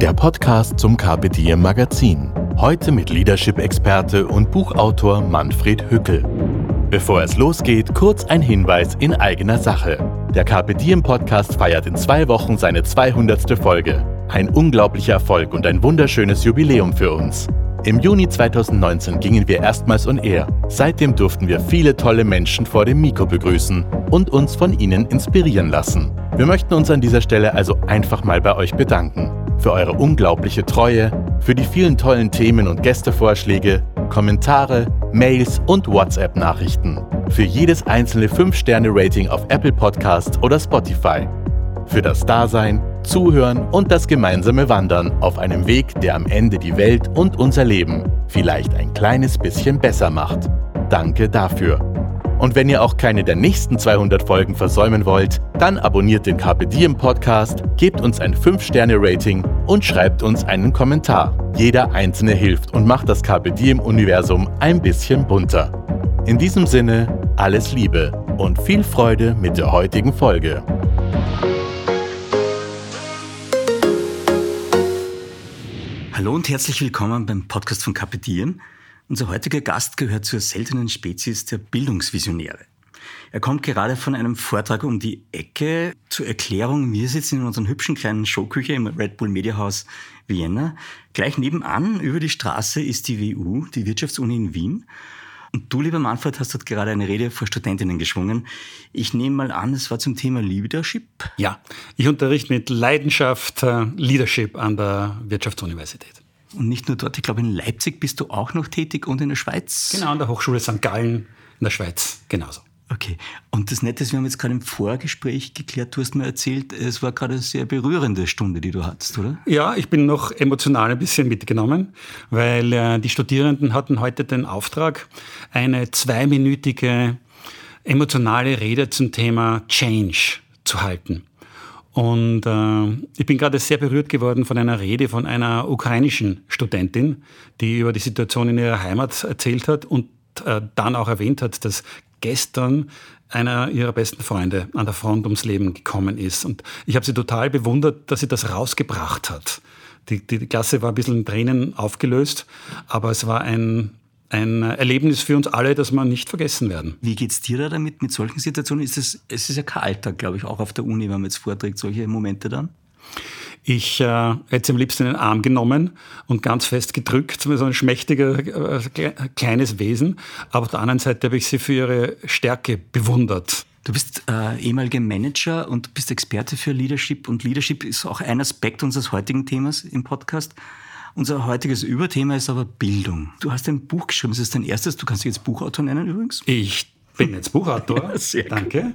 der Podcast zum Carpe Diem Magazin. Heute mit Leadership-Experte und Buchautor Manfred Hückel. Bevor es losgeht, kurz ein Hinweis in eigener Sache. Der Carpe Diem Podcast feiert in zwei Wochen seine 200. Folge. Ein unglaublicher Erfolg und ein wunderschönes Jubiläum für uns. Im Juni 2019 gingen wir erstmals on air. Seitdem durften wir viele tolle Menschen vor dem Mikro begrüßen und uns von ihnen inspirieren lassen. Wir möchten uns an dieser Stelle also einfach mal bei euch bedanken. Für eure unglaubliche Treue, für die vielen tollen Themen und Gästevorschläge, Kommentare, Mails und WhatsApp-Nachrichten. Für jedes einzelne 5-Sterne-Rating auf Apple Podcasts oder Spotify. Für das Dasein, Zuhören und das gemeinsame Wandern auf einem Weg, der am Ende die Welt und unser Leben vielleicht ein kleines bisschen besser macht. Danke dafür. Und wenn ihr auch keine der nächsten 200 Folgen versäumen wollt, dann abonniert den Carpe Diem Podcast, gebt uns ein 5-Sterne-Rating und schreibt uns einen Kommentar. Jeder einzelne hilft und macht das Carpe Diem Universum ein bisschen bunter. In diesem Sinne, alles Liebe und viel Freude mit der heutigen Folge. Hallo und herzlich willkommen beim Podcast von Carpe Diem. Unser heutiger Gast gehört zur seltenen Spezies der Bildungsvisionäre. Er kommt gerade von einem Vortrag um die Ecke zur Erklärung. Wir sitzen in unserer hübschen kleinen Showküche im Red Bull Mediahaus Vienna. Gleich nebenan über die Straße ist die WU, die Wirtschaftsuni in Wien. Und du, lieber Manfred, hast dort gerade eine Rede vor Studentinnen geschwungen. Ich nehme mal an, es war zum Thema Leadership. Ja, ich unterrichte mit Leidenschaft äh, Leadership an der Wirtschaftsuniversität. Und nicht nur dort, ich glaube, in Leipzig bist du auch noch tätig und in der Schweiz. Genau, an der Hochschule St. Gallen in der Schweiz, genauso. Okay. Und das Nette ist, wir haben jetzt gerade im Vorgespräch geklärt, du hast mir erzählt, es war gerade eine sehr berührende Stunde, die du hattest, oder? Ja, ich bin noch emotional ein bisschen mitgenommen, weil äh, die Studierenden hatten heute den Auftrag, eine zweiminütige emotionale Rede zum Thema Change zu halten. Und äh, ich bin gerade sehr berührt geworden von einer Rede von einer ukrainischen Studentin, die über die Situation in ihrer Heimat erzählt hat und äh, dann auch erwähnt hat, dass gestern einer ihrer besten Freunde an der Front ums Leben gekommen ist. Und ich habe sie total bewundert, dass sie das rausgebracht hat. Die, die Klasse war ein bisschen in Tränen aufgelöst, aber es war ein, ein Erlebnis für uns alle, das wir nicht vergessen werden. Wie geht's dir da damit, mit solchen Situationen? Ist es, es ist ja kein Alltag, glaube ich, auch auf der Uni, wenn man jetzt vorträgt, solche Momente dann? Ich äh, hätte sie am liebsten in den Arm genommen und ganz fest gedrückt, so ein schmächtiger, äh, kleines Wesen. Aber auf der anderen Seite habe ich sie für ihre Stärke bewundert. Du bist äh, ehemaliger Manager und bist Experte für Leadership. Und Leadership ist auch ein Aspekt unseres heutigen Themas im Podcast. Unser heutiges Überthema ist aber Bildung. Du hast ein Buch geschrieben, das ist dein erstes. Du kannst dich jetzt Buchautor nennen übrigens. Ich bin jetzt Buchautor. Sehr Danke. Gut.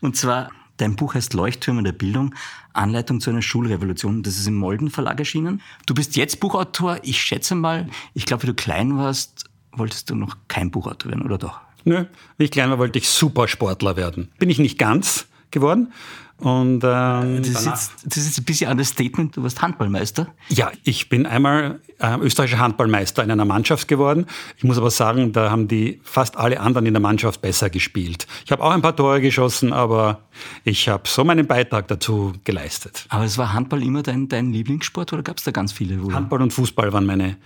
Und zwar Dein Buch heißt Leuchttürme der Bildung, Anleitung zu einer Schulrevolution. Das ist im Molden Verlag erschienen. Du bist jetzt Buchautor. Ich schätze mal, ich glaube, wie du klein warst, wolltest du noch kein Buchautor werden, oder doch? Nö, wie ich klein war, wollte ich Supersportler werden. Bin ich nicht ganz geworden. Und, ähm, das, ist jetzt, das ist ein bisschen ein Statement. Du warst Handballmeister. Ja, ich bin einmal äh, österreichischer Handballmeister in einer Mannschaft geworden. Ich muss aber sagen, da haben die fast alle anderen in der Mannschaft besser gespielt. Ich habe auch ein paar Tore geschossen, aber ich habe so meinen Beitrag dazu geleistet. Aber es war Handball immer dein, dein Lieblingssport oder gab es da ganz viele? Wo Handball und Fußball waren meine,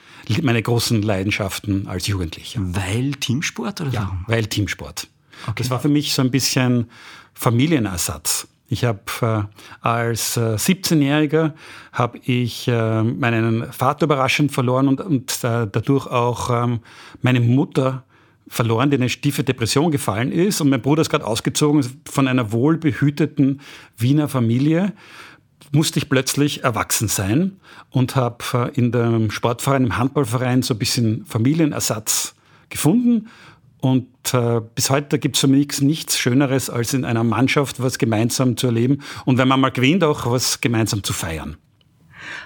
meine großen Leidenschaften als Jugendlicher. Weil Teamsport oder Ja, warum? weil Teamsport. Okay. Das war für mich so ein bisschen Familienersatz. Ich habe äh, als äh, 17-Jähriger habe ich äh, meinen Vater überraschend verloren und, und äh, dadurch auch ähm, meine Mutter verloren, die in eine tiefe Depression gefallen ist. Und mein Bruder ist gerade ausgezogen von einer wohlbehüteten Wiener Familie musste ich plötzlich erwachsen sein und habe äh, in dem Sportverein, im Handballverein so ein bisschen Familienersatz gefunden und äh, bis heute gibt es für mich nichts Schöneres, als in einer Mannschaft was gemeinsam zu erleben und wenn man mal gewinnt, auch was gemeinsam zu feiern.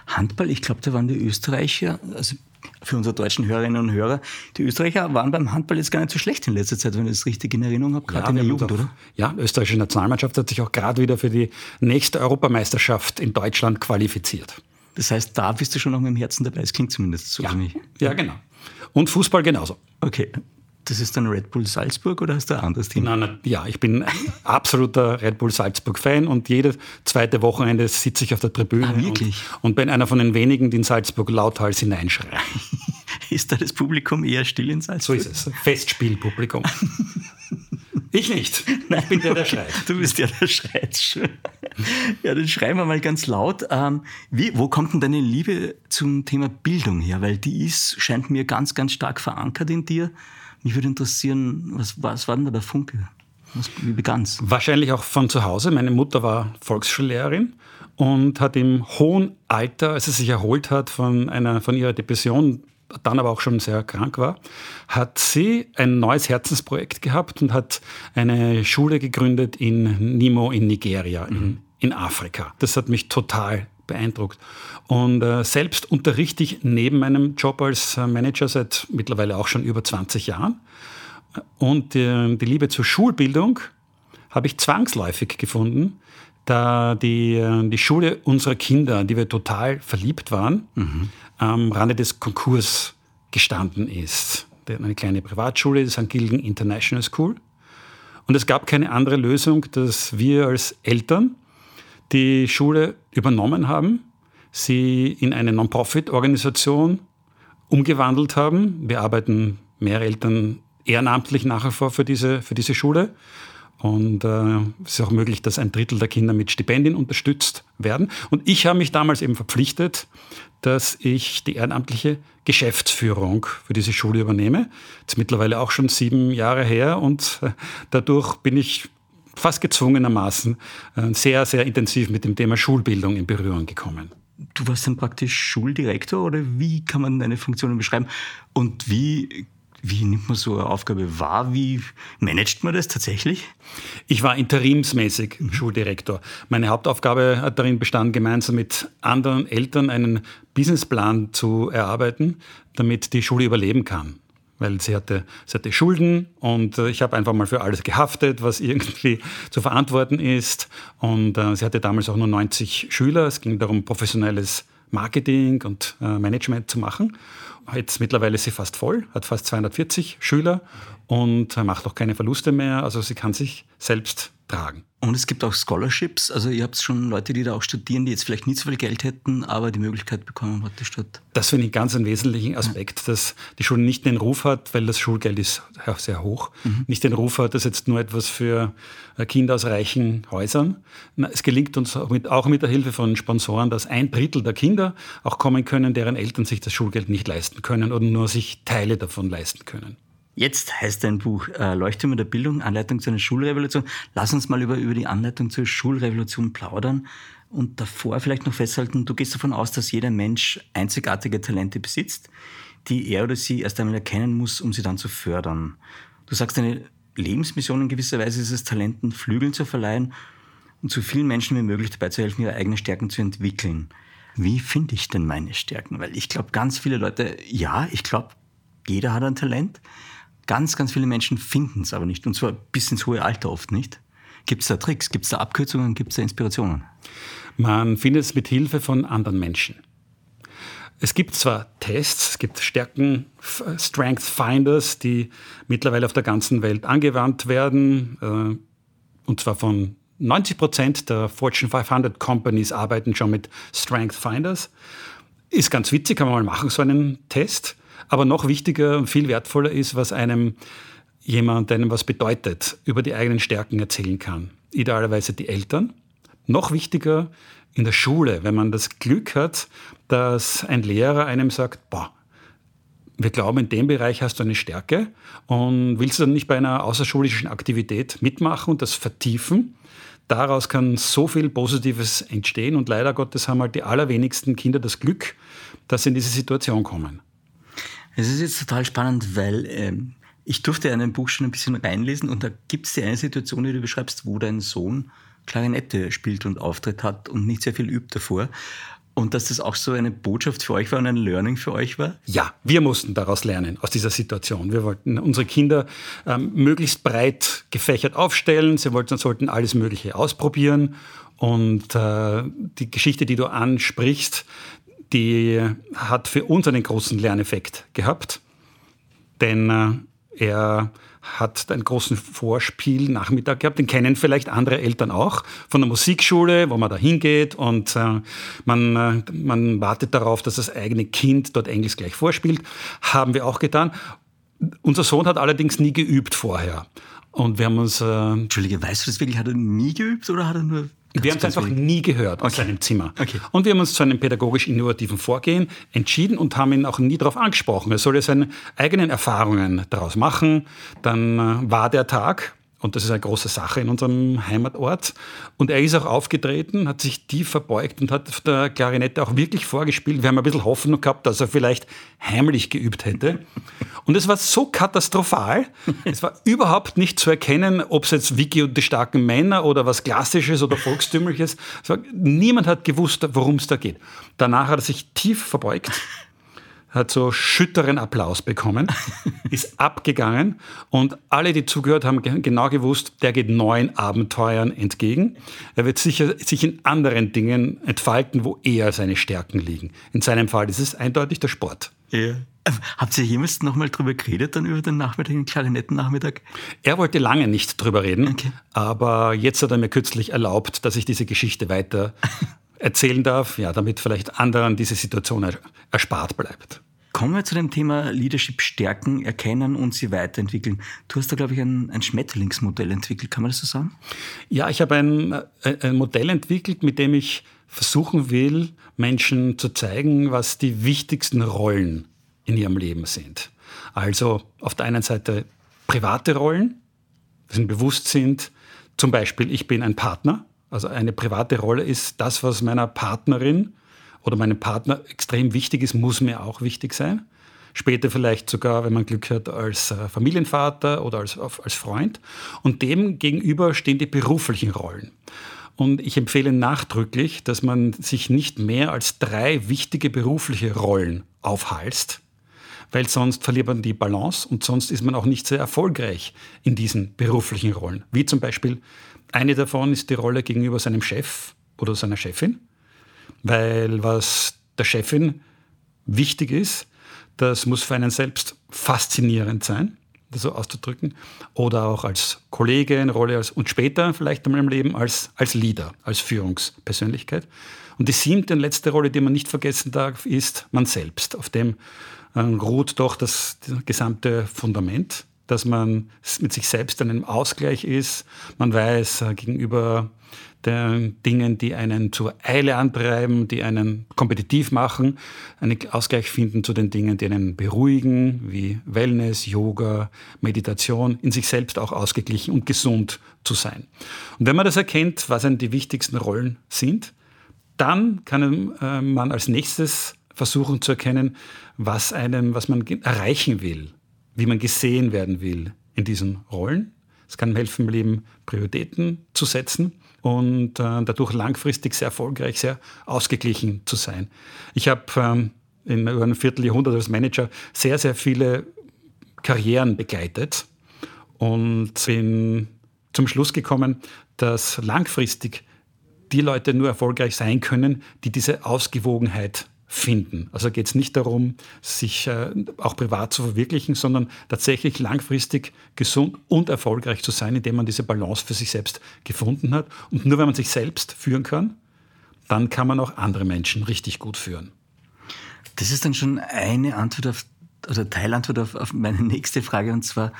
Handball, ich glaube, da waren die Österreicher, also für unsere deutschen Hörerinnen und Hörer, die Österreicher waren beim Handball jetzt gar nicht so schlecht in letzter Zeit, wenn ich das richtig in Erinnerung habe, gerade ja, in der Jugend, oder? Ja, die österreichische Nationalmannschaft hat sich auch gerade wieder für die nächste Europameisterschaft in Deutschland qualifiziert. Das heißt, da bist du schon noch mit dem Herzen dabei, es klingt zumindest so ja. für mich. Ja, genau. Und Fußball genauso. Okay. Das ist dann Red Bull Salzburg oder hast du ein anderes Team? Nein, nein, ja, ich bin ein absoluter Red Bull Salzburg-Fan und jedes zweite Wochenende sitze ich auf der Tribüne ah, wirklich? Und, und bin einer von den wenigen, die in Salzburg lauthals hineinschreien. ist da das Publikum eher still in Salzburg? So ist es. Festspielpublikum. ich nicht. Nein, ich bin der, der schreit. Du bist der, der schreit. Ja, dann schreiben wir mal ganz laut. Ähm, wie, wo kommt denn deine Liebe zum Thema Bildung her? Weil die ist, scheint mir ganz, ganz stark verankert in dir. Mich würde interessieren, was, was war denn da der Funke? Was, wie begann es? Wahrscheinlich auch von zu Hause. Meine Mutter war Volksschullehrerin und hat im hohen Alter, als sie sich erholt hat von, einer, von ihrer Depression, dann aber auch schon sehr krank war, hat sie ein neues Herzensprojekt gehabt und hat eine Schule gegründet in Nimo in Nigeria, mhm. in, in Afrika. Das hat mich total beeindruckt. Und äh, selbst unterrichte ich neben meinem Job als äh, Manager seit mittlerweile auch schon über 20 Jahren. Und äh, die Liebe zur Schulbildung habe ich zwangsläufig gefunden, da die, äh, die Schule unserer Kinder, die wir total verliebt waren, mhm. am Rande des Konkurs gestanden ist. Eine kleine Privatschule, die St. Gilgen International School. Und es gab keine andere Lösung, dass wir als Eltern die Schule übernommen haben sie in eine Non-Profit-Organisation umgewandelt haben. Wir arbeiten mehr Eltern ehrenamtlich nachher vor für diese, für diese Schule. Und äh, es ist auch möglich, dass ein Drittel der Kinder mit Stipendien unterstützt werden. Und ich habe mich damals eben verpflichtet, dass ich die ehrenamtliche Geschäftsführung für diese Schule übernehme. Das ist mittlerweile auch schon sieben Jahre her und äh, dadurch bin ich fast gezwungenermaßen äh, sehr, sehr intensiv mit dem Thema Schulbildung in Berührung gekommen. Du warst dann praktisch Schuldirektor oder wie kann man deine Funktionen beschreiben? Und wie, wie nimmt man so eine Aufgabe wahr? Wie managt man das tatsächlich? Ich war interimsmäßig mhm. Schuldirektor. Meine Hauptaufgabe hat darin bestanden, gemeinsam mit anderen Eltern einen Businessplan zu erarbeiten, damit die Schule überleben kann weil sie hatte, sie hatte Schulden und äh, ich habe einfach mal für alles gehaftet, was irgendwie zu verantworten ist. Und äh, sie hatte damals auch nur 90 Schüler. Es ging darum, professionelles Marketing und äh, Management zu machen. Jetzt mittlerweile ist sie fast voll, hat fast 240 Schüler und macht auch keine Verluste mehr. Also sie kann sich selbst tragen. Und es gibt auch Scholarships. Also ihr habt schon Leute, die da auch studieren, die jetzt vielleicht nicht so viel Geld hätten, aber die Möglichkeit bekommen hat, die Stadt. Das finde ich ganz einen wesentlichen Aspekt, ja. dass die Schule nicht den Ruf hat, weil das Schulgeld ist sehr hoch, mhm. nicht den Ruf hat, dass jetzt nur etwas für äh, Kinder aus reichen Häusern. Es gelingt uns auch mit, auch mit der Hilfe von Sponsoren, dass ein Drittel der Kinder auch kommen können, deren Eltern sich das Schulgeld nicht leisten können oder nur sich Teile davon leisten können. Jetzt heißt dein Buch äh, Leuchtturm der Bildung, Anleitung zu einer Schulrevolution. Lass uns mal über, über die Anleitung zur Schulrevolution plaudern und davor vielleicht noch festhalten, du gehst davon aus, dass jeder Mensch einzigartige Talente besitzt, die er oder sie erst einmal erkennen muss, um sie dann zu fördern. Du sagst, deine Lebensmission in gewisser Weise ist es, Talenten Flügel zu verleihen und so vielen Menschen wie möglich dabei zu helfen, ihre eigenen Stärken zu entwickeln. Wie finde ich denn meine Stärken? Weil ich glaube, ganz viele Leute, ja, ich glaube, jeder hat ein Talent. Ganz, ganz viele Menschen finden es aber nicht. Und zwar bis ins hohe Alter oft nicht. Gibt es da Tricks? Gibt es da Abkürzungen? Gibt es da Inspirationen? Man findet es mit Hilfe von anderen Menschen. Es gibt zwar Tests, es gibt Stärken, Strength Finders, die mittlerweile auf der ganzen Welt angewandt werden, äh, und zwar von 90 Prozent der Fortune 500 Companies arbeiten schon mit Strength Finders. Ist ganz witzig, kann man mal machen, so einen Test. Aber noch wichtiger und viel wertvoller ist, was einem jemand, einem was bedeutet, über die eigenen Stärken erzählen kann. Idealerweise die Eltern. Noch wichtiger in der Schule, wenn man das Glück hat, dass ein Lehrer einem sagt, boah, wir glauben, in dem Bereich hast du eine Stärke und willst du dann nicht bei einer außerschulischen Aktivität mitmachen und das vertiefen? Daraus kann so viel Positives entstehen und leider Gottes haben halt die allerwenigsten Kinder das Glück, dass sie in diese Situation kommen. Es ist jetzt total spannend, weil ähm, ich durfte in einem Buch schon ein bisschen reinlesen und da gibt es die eine Situation, die du beschreibst, wo dein Sohn Klarinette spielt und Auftritt hat und nicht sehr viel übt davor. Und dass das auch so eine Botschaft für euch war und ein Learning für euch war? Ja, wir mussten daraus lernen, aus dieser Situation. Wir wollten unsere Kinder ähm, möglichst breit gefächert aufstellen. Sie wollten, sollten alles Mögliche ausprobieren. Und äh, die Geschichte, die du ansprichst, die hat für uns einen großen Lerneffekt gehabt. Denn äh, er hat einen großen Vorspielnachmittag gehabt. Den kennen vielleicht andere Eltern auch von der Musikschule, wo man da hingeht und äh, man, äh, man wartet darauf, dass das eigene Kind dort Englisch gleich vorspielt. Haben wir auch getan. Unser Sohn hat allerdings nie geübt vorher. Und wir haben uns. Äh, Entschuldige, weißt du das wirklich? Hat er nie geübt oder hat er nur wir haben es einfach nie gehört aus okay. seinem Zimmer. Okay. Und wir haben uns zu einem pädagogisch innovativen Vorgehen entschieden und haben ihn auch nie darauf angesprochen. Er soll ja seine eigenen Erfahrungen daraus machen. Dann äh, war der Tag, und das ist eine große Sache in unserem Heimatort. Und er ist auch aufgetreten, hat sich tief verbeugt und hat auf der Klarinette auch wirklich vorgespielt. Wir haben ein bisschen Hoffnung gehabt, dass er vielleicht heimlich geübt hätte. Und es war so katastrophal. Es war überhaupt nicht zu erkennen, ob es jetzt Vicky und die starken Männer oder was Klassisches oder Volkstümliches. War, niemand hat gewusst, worum es da geht. Danach hat er sich tief verbeugt hat so schütteren Applaus bekommen, ist abgegangen und alle, die zugehört haben, genau gewusst, der geht neuen Abenteuern entgegen. Er wird sicher sich in anderen Dingen entfalten, wo eher seine Stärken liegen. In seinem Fall ist es eindeutig der Sport. Ja. Habt ihr jemals nochmal drüber geredet, dann über den Nachmittag, den Klarinettennachmittag? Er wollte lange nicht drüber reden, okay. aber jetzt hat er mir kürzlich erlaubt, dass ich diese Geschichte weiter erzählen darf, ja, damit vielleicht anderen diese Situation erspart bleibt. Kommen wir zu dem Thema Leadership stärken, erkennen und sie weiterentwickeln. Du hast da, glaube ich, ein, ein Schmetterlingsmodell entwickelt. Kann man das so sagen? Ja, ich habe ein, ein Modell entwickelt, mit dem ich versuchen will, Menschen zu zeigen, was die wichtigsten Rollen in ihrem Leben sind. Also auf der einen Seite private Rollen, die bewusst sind, zum Beispiel, ich bin ein Partner, also eine private Rolle ist das, was meiner Partnerin oder meinem Partner extrem wichtig ist, muss mir auch wichtig sein. Später vielleicht sogar, wenn man Glück hat, als äh, Familienvater oder als, als Freund. Und dem gegenüber stehen die beruflichen Rollen. Und ich empfehle nachdrücklich, dass man sich nicht mehr als drei wichtige berufliche Rollen aufhalst, weil sonst verliert man die Balance und sonst ist man auch nicht sehr erfolgreich in diesen beruflichen Rollen. Wie zum Beispiel, eine davon ist die Rolle gegenüber seinem Chef oder seiner Chefin, weil was der Chefin wichtig ist, das muss für einen selbst faszinierend sein, das so auszudrücken, oder auch als Kollege eine Rolle als, und später vielleicht einmal im Leben als, als Leader, als Führungspersönlichkeit. Und die siebte und letzte Rolle, die man nicht vergessen darf, ist man selbst. Auf dem äh, ruht doch das, das gesamte Fundament, dass man mit sich selbst in einem Ausgleich ist. Man weiß äh, gegenüber den Dingen, die einen zur Eile antreiben, die einen kompetitiv machen, einen Ausgleich finden zu den Dingen, die einen beruhigen, wie Wellness, Yoga, Meditation, in sich selbst auch ausgeglichen und gesund zu sein. Und wenn man das erkennt, was denn die wichtigsten Rollen sind, dann kann äh, man als nächstes versuchen zu erkennen, was einem, was man erreichen will, wie man gesehen werden will in diesen Rollen. Es kann helfen, im Leben Prioritäten zu setzen und äh, dadurch langfristig sehr erfolgreich, sehr ausgeglichen zu sein. Ich habe ähm, in über einem Vierteljahrhundert als Manager sehr, sehr viele Karrieren begleitet und bin zum Schluss gekommen, dass langfristig die Leute nur erfolgreich sein können, die diese Ausgewogenheit finden. Also geht es nicht darum, sich äh, auch privat zu verwirklichen, sondern tatsächlich langfristig gesund und erfolgreich zu sein, indem man diese Balance für sich selbst gefunden hat. Und nur wenn man sich selbst führen kann, dann kann man auch andere Menschen richtig gut führen. Das ist dann schon eine Antwort auf, oder Teilantwort auf, auf meine nächste Frage, und zwar,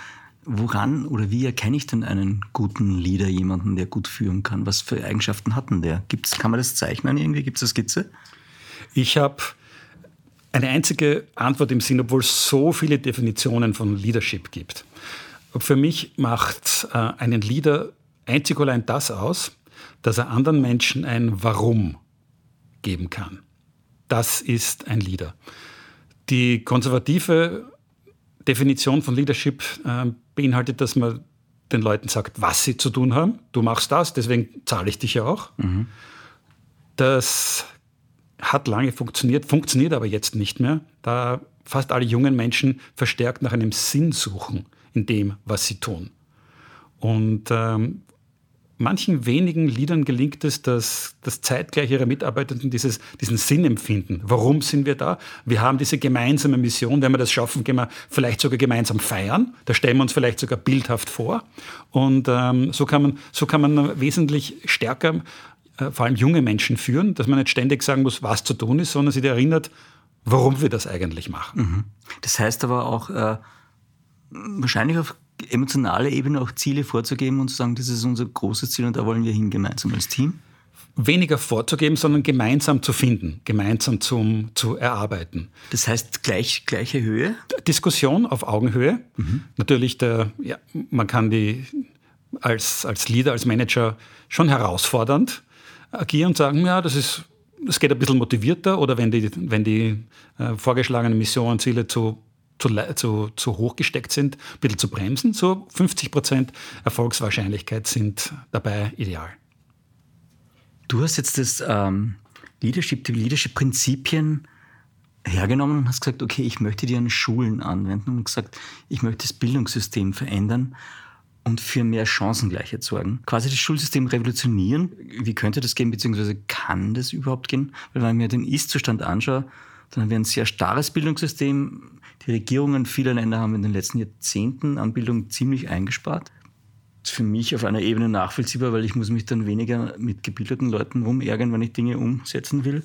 woran oder wie erkenne ich denn einen guten Leader, jemanden, der gut führen kann? Was für Eigenschaften hat denn der? Gibt's, kann man das zeichnen irgendwie? Gibt es eine Skizze? Ich habe eine einzige Antwort im Sinn, obwohl es so viele Definitionen von Leadership gibt. Für mich macht äh, einen Leader einzig allein das aus, dass er anderen Menschen ein Warum geben kann. Das ist ein Leader. Die konservative Definition von Leadership äh, beinhaltet, dass man den Leuten sagt, was sie zu tun haben. Du machst das, deswegen zahle ich dich ja auch. Mhm. Das hat lange funktioniert, funktioniert aber jetzt nicht mehr, da fast alle jungen Menschen verstärkt nach einem Sinn suchen in dem, was sie tun. Und ähm, manchen wenigen Liedern gelingt es, dass, dass zeitgleich ihre Mitarbeitenden dieses, diesen Sinn empfinden. Warum sind wir da? Wir haben diese gemeinsame Mission. Wenn wir das schaffen, gehen wir vielleicht sogar gemeinsam feiern. Da stellen wir uns vielleicht sogar bildhaft vor. Und ähm, so, kann man, so kann man wesentlich stärker äh, vor allem junge Menschen führen, dass man nicht ständig sagen muss, was zu tun ist, sondern sie erinnert, warum wir das eigentlich machen. Mhm. Das heißt aber auch, äh, wahrscheinlich auf emotionaler Ebene auch Ziele vorzugeben und zu sagen, das ist unser großes Ziel und da wollen wir hin gemeinsam als Team? Weniger vorzugeben, sondern gemeinsam zu finden, gemeinsam zum, zu erarbeiten. Das heißt gleich, gleiche Höhe? Diskussion auf Augenhöhe. Mhm. Natürlich, der, ja, man kann die als, als Leader, als Manager schon herausfordernd agieren und sagen, ja, das ist es geht ein bisschen motivierter oder wenn die, wenn die äh, vorgeschlagenen Missionen, Ziele zu zu, zu, zu hoch gesteckt sind, ein bisschen zu bremsen. So 50 Prozent Erfolgswahrscheinlichkeit sind dabei ideal. Du hast jetzt das ähm, Leadership, die Leadership-Prinzipien hergenommen und hast gesagt, okay, ich möchte die an Schulen anwenden und gesagt, ich möchte das Bildungssystem verändern und für mehr Chancengleichheit sorgen. Quasi das Schulsystem revolutionieren. Wie könnte das gehen, beziehungsweise kann das überhaupt gehen? Weil wenn ich mir den Ist-Zustand anschaue, dann haben wir ein sehr starres Bildungssystem, die Regierungen vieler Länder haben in den letzten Jahrzehnten an Bildung ziemlich eingespart. Das ist für mich auf einer Ebene nachvollziehbar, weil ich muss mich dann weniger mit gebildeten Leuten rumärgern, wenn ich Dinge umsetzen will.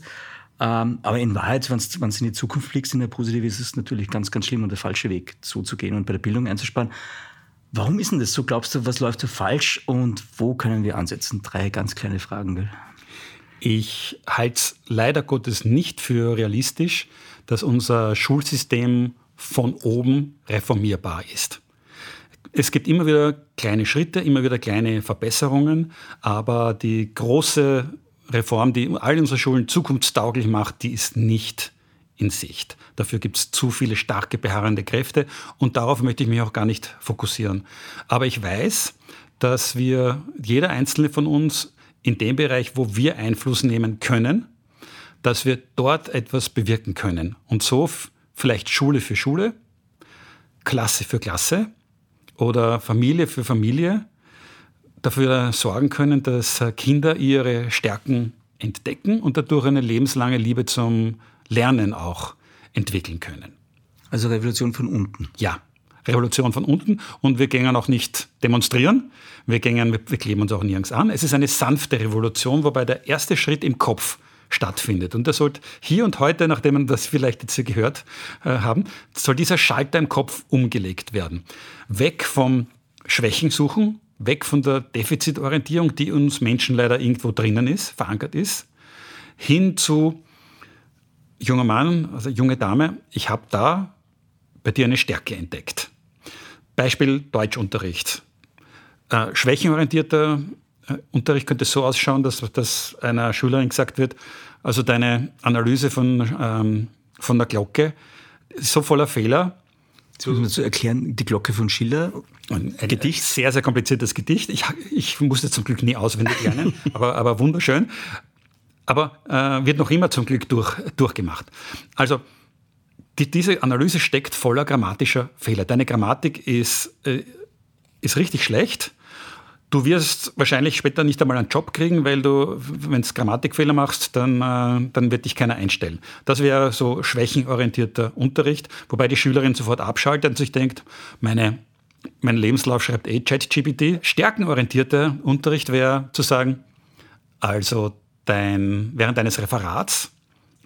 Ähm, aber in Wahrheit, wenn du in die Zukunft fliegst, in der Positive, ist es natürlich ganz, ganz schlimm und der falsche Weg zuzugehen und bei der Bildung einzusparen. Warum ist denn das so? Glaubst du, was läuft so falsch und wo können wir ansetzen? Drei ganz kleine Fragen. Gell? Ich halte es leider Gottes nicht für realistisch, dass unser Schulsystem von oben reformierbar ist. Es gibt immer wieder kleine Schritte, immer wieder kleine Verbesserungen, aber die große Reform, die all unsere Schulen zukunftstauglich macht, die ist nicht in Sicht. Dafür gibt es zu viele starke beharrende Kräfte und darauf möchte ich mich auch gar nicht fokussieren. Aber ich weiß, dass wir, jeder einzelne von uns, in dem Bereich, wo wir Einfluss nehmen können, dass wir dort etwas bewirken können. Und so vielleicht Schule für Schule, Klasse für Klasse oder Familie für Familie dafür sorgen können, dass Kinder ihre Stärken entdecken und dadurch eine lebenslange Liebe zum Lernen auch entwickeln können. Also Revolution von unten. Ja, Revolution von unten und wir gehen auch nicht demonstrieren, wir, gehen, wir kleben uns auch nirgends an. Es ist eine sanfte Revolution, wobei der erste Schritt im Kopf stattfindet. Und das sollte hier und heute, nachdem wir das vielleicht jetzt hier gehört äh, haben, soll dieser Schalter im Kopf umgelegt werden. Weg vom Schwächen suchen, weg von der Defizitorientierung, die uns Menschen leider irgendwo drinnen ist, verankert ist, hin zu junger Mann, also junge Dame, ich habe da bei dir eine Stärke entdeckt. Beispiel Deutschunterricht. Äh, schwächenorientierter äh, Unterricht könnte so ausschauen, dass, dass einer Schülerin gesagt wird, also deine Analyse von, ähm, von der Glocke ist so voller Fehler. Man zu erklären, die Glocke von Schiller. Ein, ein Gedicht, sehr, sehr kompliziertes Gedicht. Ich, ich musste zum Glück nie auswendig lernen, aber, aber wunderschön. Aber äh, wird noch immer zum Glück durch, durchgemacht. Also die, diese Analyse steckt voller grammatischer Fehler. Deine Grammatik ist, äh, ist richtig schlecht Du wirst wahrscheinlich später nicht einmal einen Job kriegen, weil du, wenn du Grammatikfehler machst, dann, äh, dann wird dich keiner einstellen. Das wäre so schwächenorientierter Unterricht, wobei die Schülerin sofort abschaltet und sich denkt, meine, mein Lebenslauf schreibt eh ChatGPT. Stärkenorientierter Unterricht wäre zu sagen, also dein, während deines Referats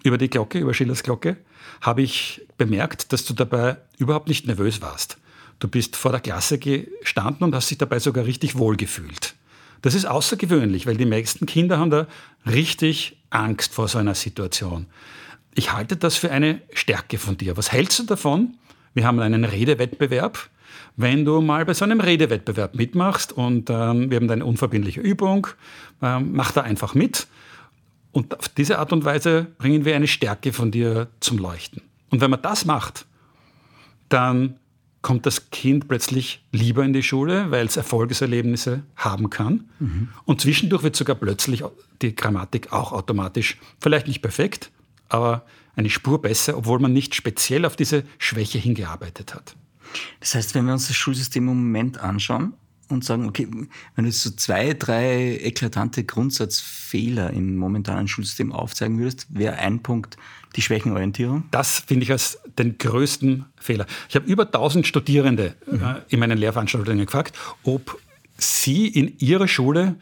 über die Glocke, über Schillers Glocke, habe ich bemerkt, dass du dabei überhaupt nicht nervös warst. Du bist vor der Klasse gestanden und hast dich dabei sogar richtig wohl gefühlt. Das ist außergewöhnlich, weil die meisten Kinder haben da richtig Angst vor so einer Situation. Ich halte das für eine Stärke von dir. Was hältst du davon? Wir haben einen Redewettbewerb. Wenn du mal bei so einem Redewettbewerb mitmachst und ähm, wir haben eine unverbindliche Übung, ähm, mach da einfach mit. Und auf diese Art und Weise bringen wir eine Stärke von dir zum Leuchten. Und wenn man das macht, dann kommt das Kind plötzlich lieber in die Schule, weil es Erfolgserlebnisse haben kann. Mhm. Und zwischendurch wird sogar plötzlich die Grammatik auch automatisch, vielleicht nicht perfekt, aber eine Spur besser, obwohl man nicht speziell auf diese Schwäche hingearbeitet hat. Das heißt, wenn wir uns das Schulsystem im Moment anschauen und sagen, okay, wenn du jetzt so zwei, drei eklatante Grundsatzfehler im momentanen Schulsystem aufzeigen würdest, wäre ein Punkt die Schwächenorientierung? Das finde ich als den größten Fehler. Ich habe über 1000 Studierende mhm. äh, in meinen Lehrveranstaltungen gefragt, ob sie in ihrer Schule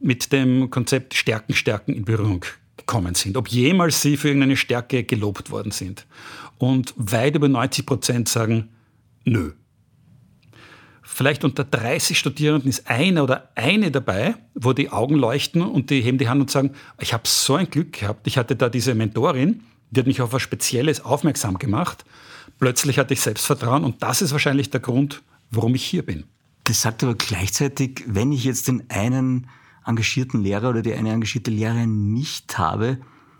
mit dem Konzept Stärken, Stärken in Berührung gekommen sind, ob jemals sie für irgendeine Stärke gelobt worden sind. Und weit über 90 Prozent sagen, nö. Vielleicht unter 30 Studierenden ist einer oder eine dabei, wo die Augen leuchten und die heben die Hand und sagen, ich habe so ein Glück gehabt. Ich hatte da diese Mentorin, die hat mich auf was Spezielles aufmerksam gemacht. Plötzlich hatte ich Selbstvertrauen und das ist wahrscheinlich der Grund, warum ich hier bin. Das sagt aber gleichzeitig, wenn ich jetzt den einen engagierten Lehrer oder die eine engagierte Lehrerin nicht habe,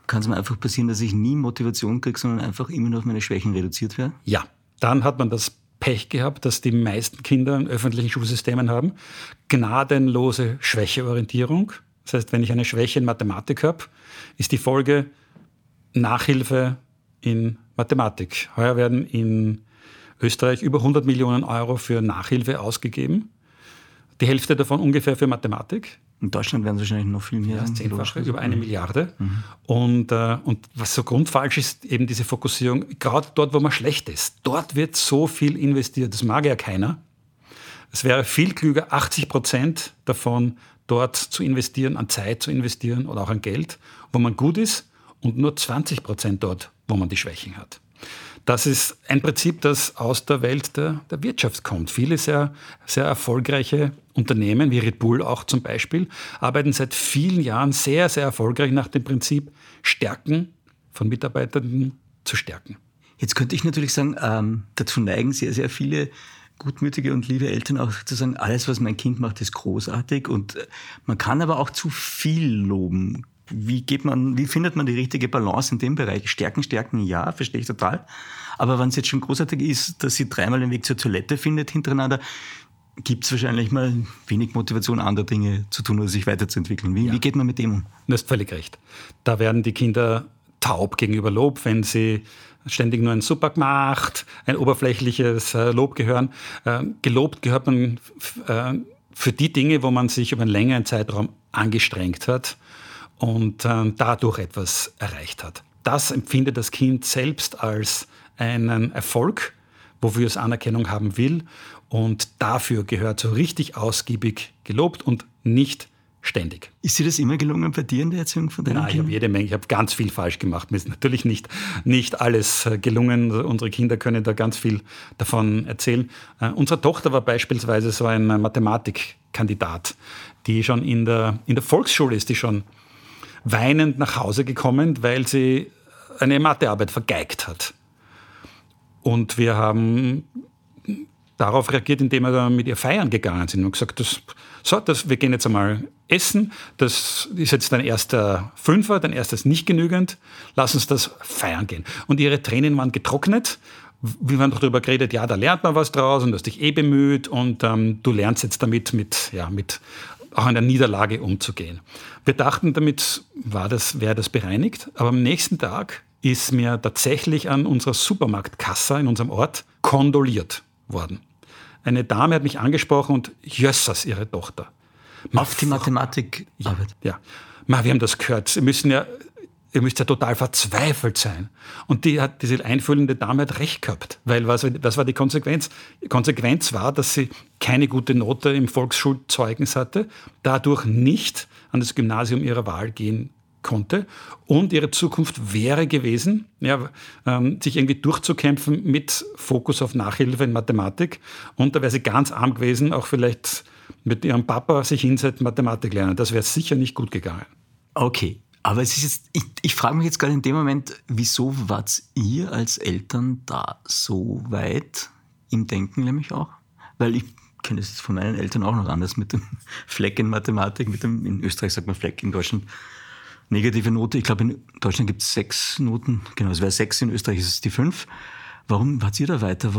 kann es mir einfach passieren, dass ich nie Motivation kriege, sondern einfach immer nur auf meine Schwächen reduziert werde? Ja, dann hat man das Pech gehabt, dass die meisten Kinder in öffentlichen Schulsystemen haben. Gnadenlose Schwächeorientierung. Das heißt, wenn ich eine Schwäche in Mathematik habe, ist die Folge Nachhilfe in Mathematik. Heuer werden in Österreich über 100 Millionen Euro für Nachhilfe ausgegeben. Die Hälfte davon ungefähr für Mathematik. In Deutschland werden es wahrscheinlich noch viel mehr. Ja, zehnfache, über eine Milliarde. Mhm. Und, äh, und was so grundfalsch ist, eben diese Fokussierung, gerade dort, wo man schlecht ist, dort wird so viel investiert. Das mag ja keiner. Es wäre viel klüger, 80 Prozent davon dort zu investieren, an Zeit zu investieren oder auch an Geld, wo man gut ist und nur 20 Prozent dort, wo man die Schwächen hat. Das ist ein Prinzip, das aus der Welt der, der Wirtschaft kommt. Viele sehr, sehr erfolgreiche Unternehmen, wie Red Bull auch zum Beispiel, arbeiten seit vielen Jahren sehr, sehr erfolgreich nach dem Prinzip Stärken von Mitarbeitern zu stärken. Jetzt könnte ich natürlich sagen, ähm, dazu neigen sehr, sehr viele gutmütige und liebe Eltern auch zu sagen, alles, was mein Kind macht, ist großartig. Und äh, man kann aber auch zu viel loben wie geht man, wie findet man die richtige Balance in dem Bereich? Stärken, stärken, ja, verstehe ich total. Aber wenn es jetzt schon großartig ist, dass sie dreimal den Weg zur Toilette findet hintereinander, gibt es wahrscheinlich mal wenig Motivation, andere Dinge zu tun oder sich weiterzuentwickeln. Wie, ja. wie geht man mit dem um? Du hast völlig recht. Da werden die Kinder taub gegenüber Lob, wenn sie ständig nur ein Super gemacht, ein oberflächliches äh, Lob gehören. Äh, gelobt gehört man äh, für die Dinge, wo man sich über einen längeren Zeitraum angestrengt hat und äh, dadurch etwas erreicht hat. Das empfindet das Kind selbst als einen Erfolg, wofür es Anerkennung haben will. Und dafür gehört so richtig ausgiebig gelobt und nicht ständig. Ist dir das immer gelungen bei dir in der Erziehung von deinen Nein, Kindern? ich habe jede Menge, ich habe ganz viel falsch gemacht. Mir ist natürlich nicht, nicht alles äh, gelungen. Unsere Kinder können da ganz viel davon erzählen. Uh, unsere Tochter war beispielsweise so ein Mathematikkandidat, die schon in der, in der Volksschule ist, die schon weinend nach Hause gekommen, weil sie eine Mathearbeit vergeigt hat. Und wir haben darauf reagiert, indem wir mit ihr feiern gegangen sind und gesagt, das, so, das, wir gehen jetzt einmal essen, das ist jetzt dein erster Fünfer, dein erstes nicht genügend, lass uns das feiern gehen. Und ihre Tränen waren getrocknet, wir haben darüber geredet, ja, da lernt man was draus und du hast dich eh bemüht und ähm, du lernst jetzt damit mit, ja, mit auch in der Niederlage umzugehen. Wir dachten, damit war das, wäre das bereinigt, aber am nächsten Tag ist mir tatsächlich an unserer Supermarktkasse in unserem Ort kondoliert worden. Eine Dame hat mich angesprochen und Jössers, ihre Tochter. Auf die Mathematik Ja, ja. Ma, wir haben das gehört. Sie müssen ja ihr müsst ja total verzweifelt sein. Und die hat, diese einfühlende Dame hat recht gehabt. Weil was, was war die Konsequenz? Die Konsequenz war, dass sie keine gute Note im Volksschulzeugnis hatte, dadurch nicht an das Gymnasium ihrer Wahl gehen konnte und ihre Zukunft wäre gewesen, ja, ähm, sich irgendwie durchzukämpfen mit Fokus auf Nachhilfe in Mathematik und da wäre sie ganz arm gewesen, auch vielleicht mit ihrem Papa sich hinsetzen, Mathematik lernen. Das wäre sicher nicht gut gegangen. Okay, aber es ist jetzt, ich, ich frage mich jetzt gerade in dem Moment, wieso wart ihr als Eltern da so weit im Denken nämlich auch? Weil ich kenne es von meinen Eltern auch noch anders mit dem Fleck in Mathematik, mit dem, in Österreich sagt man Fleck, in Deutschland negative Note. Ich glaube, in Deutschland gibt es sechs Noten, genau, es wäre sechs, in Österreich ist es die fünf. Warum wart ihr da weiter,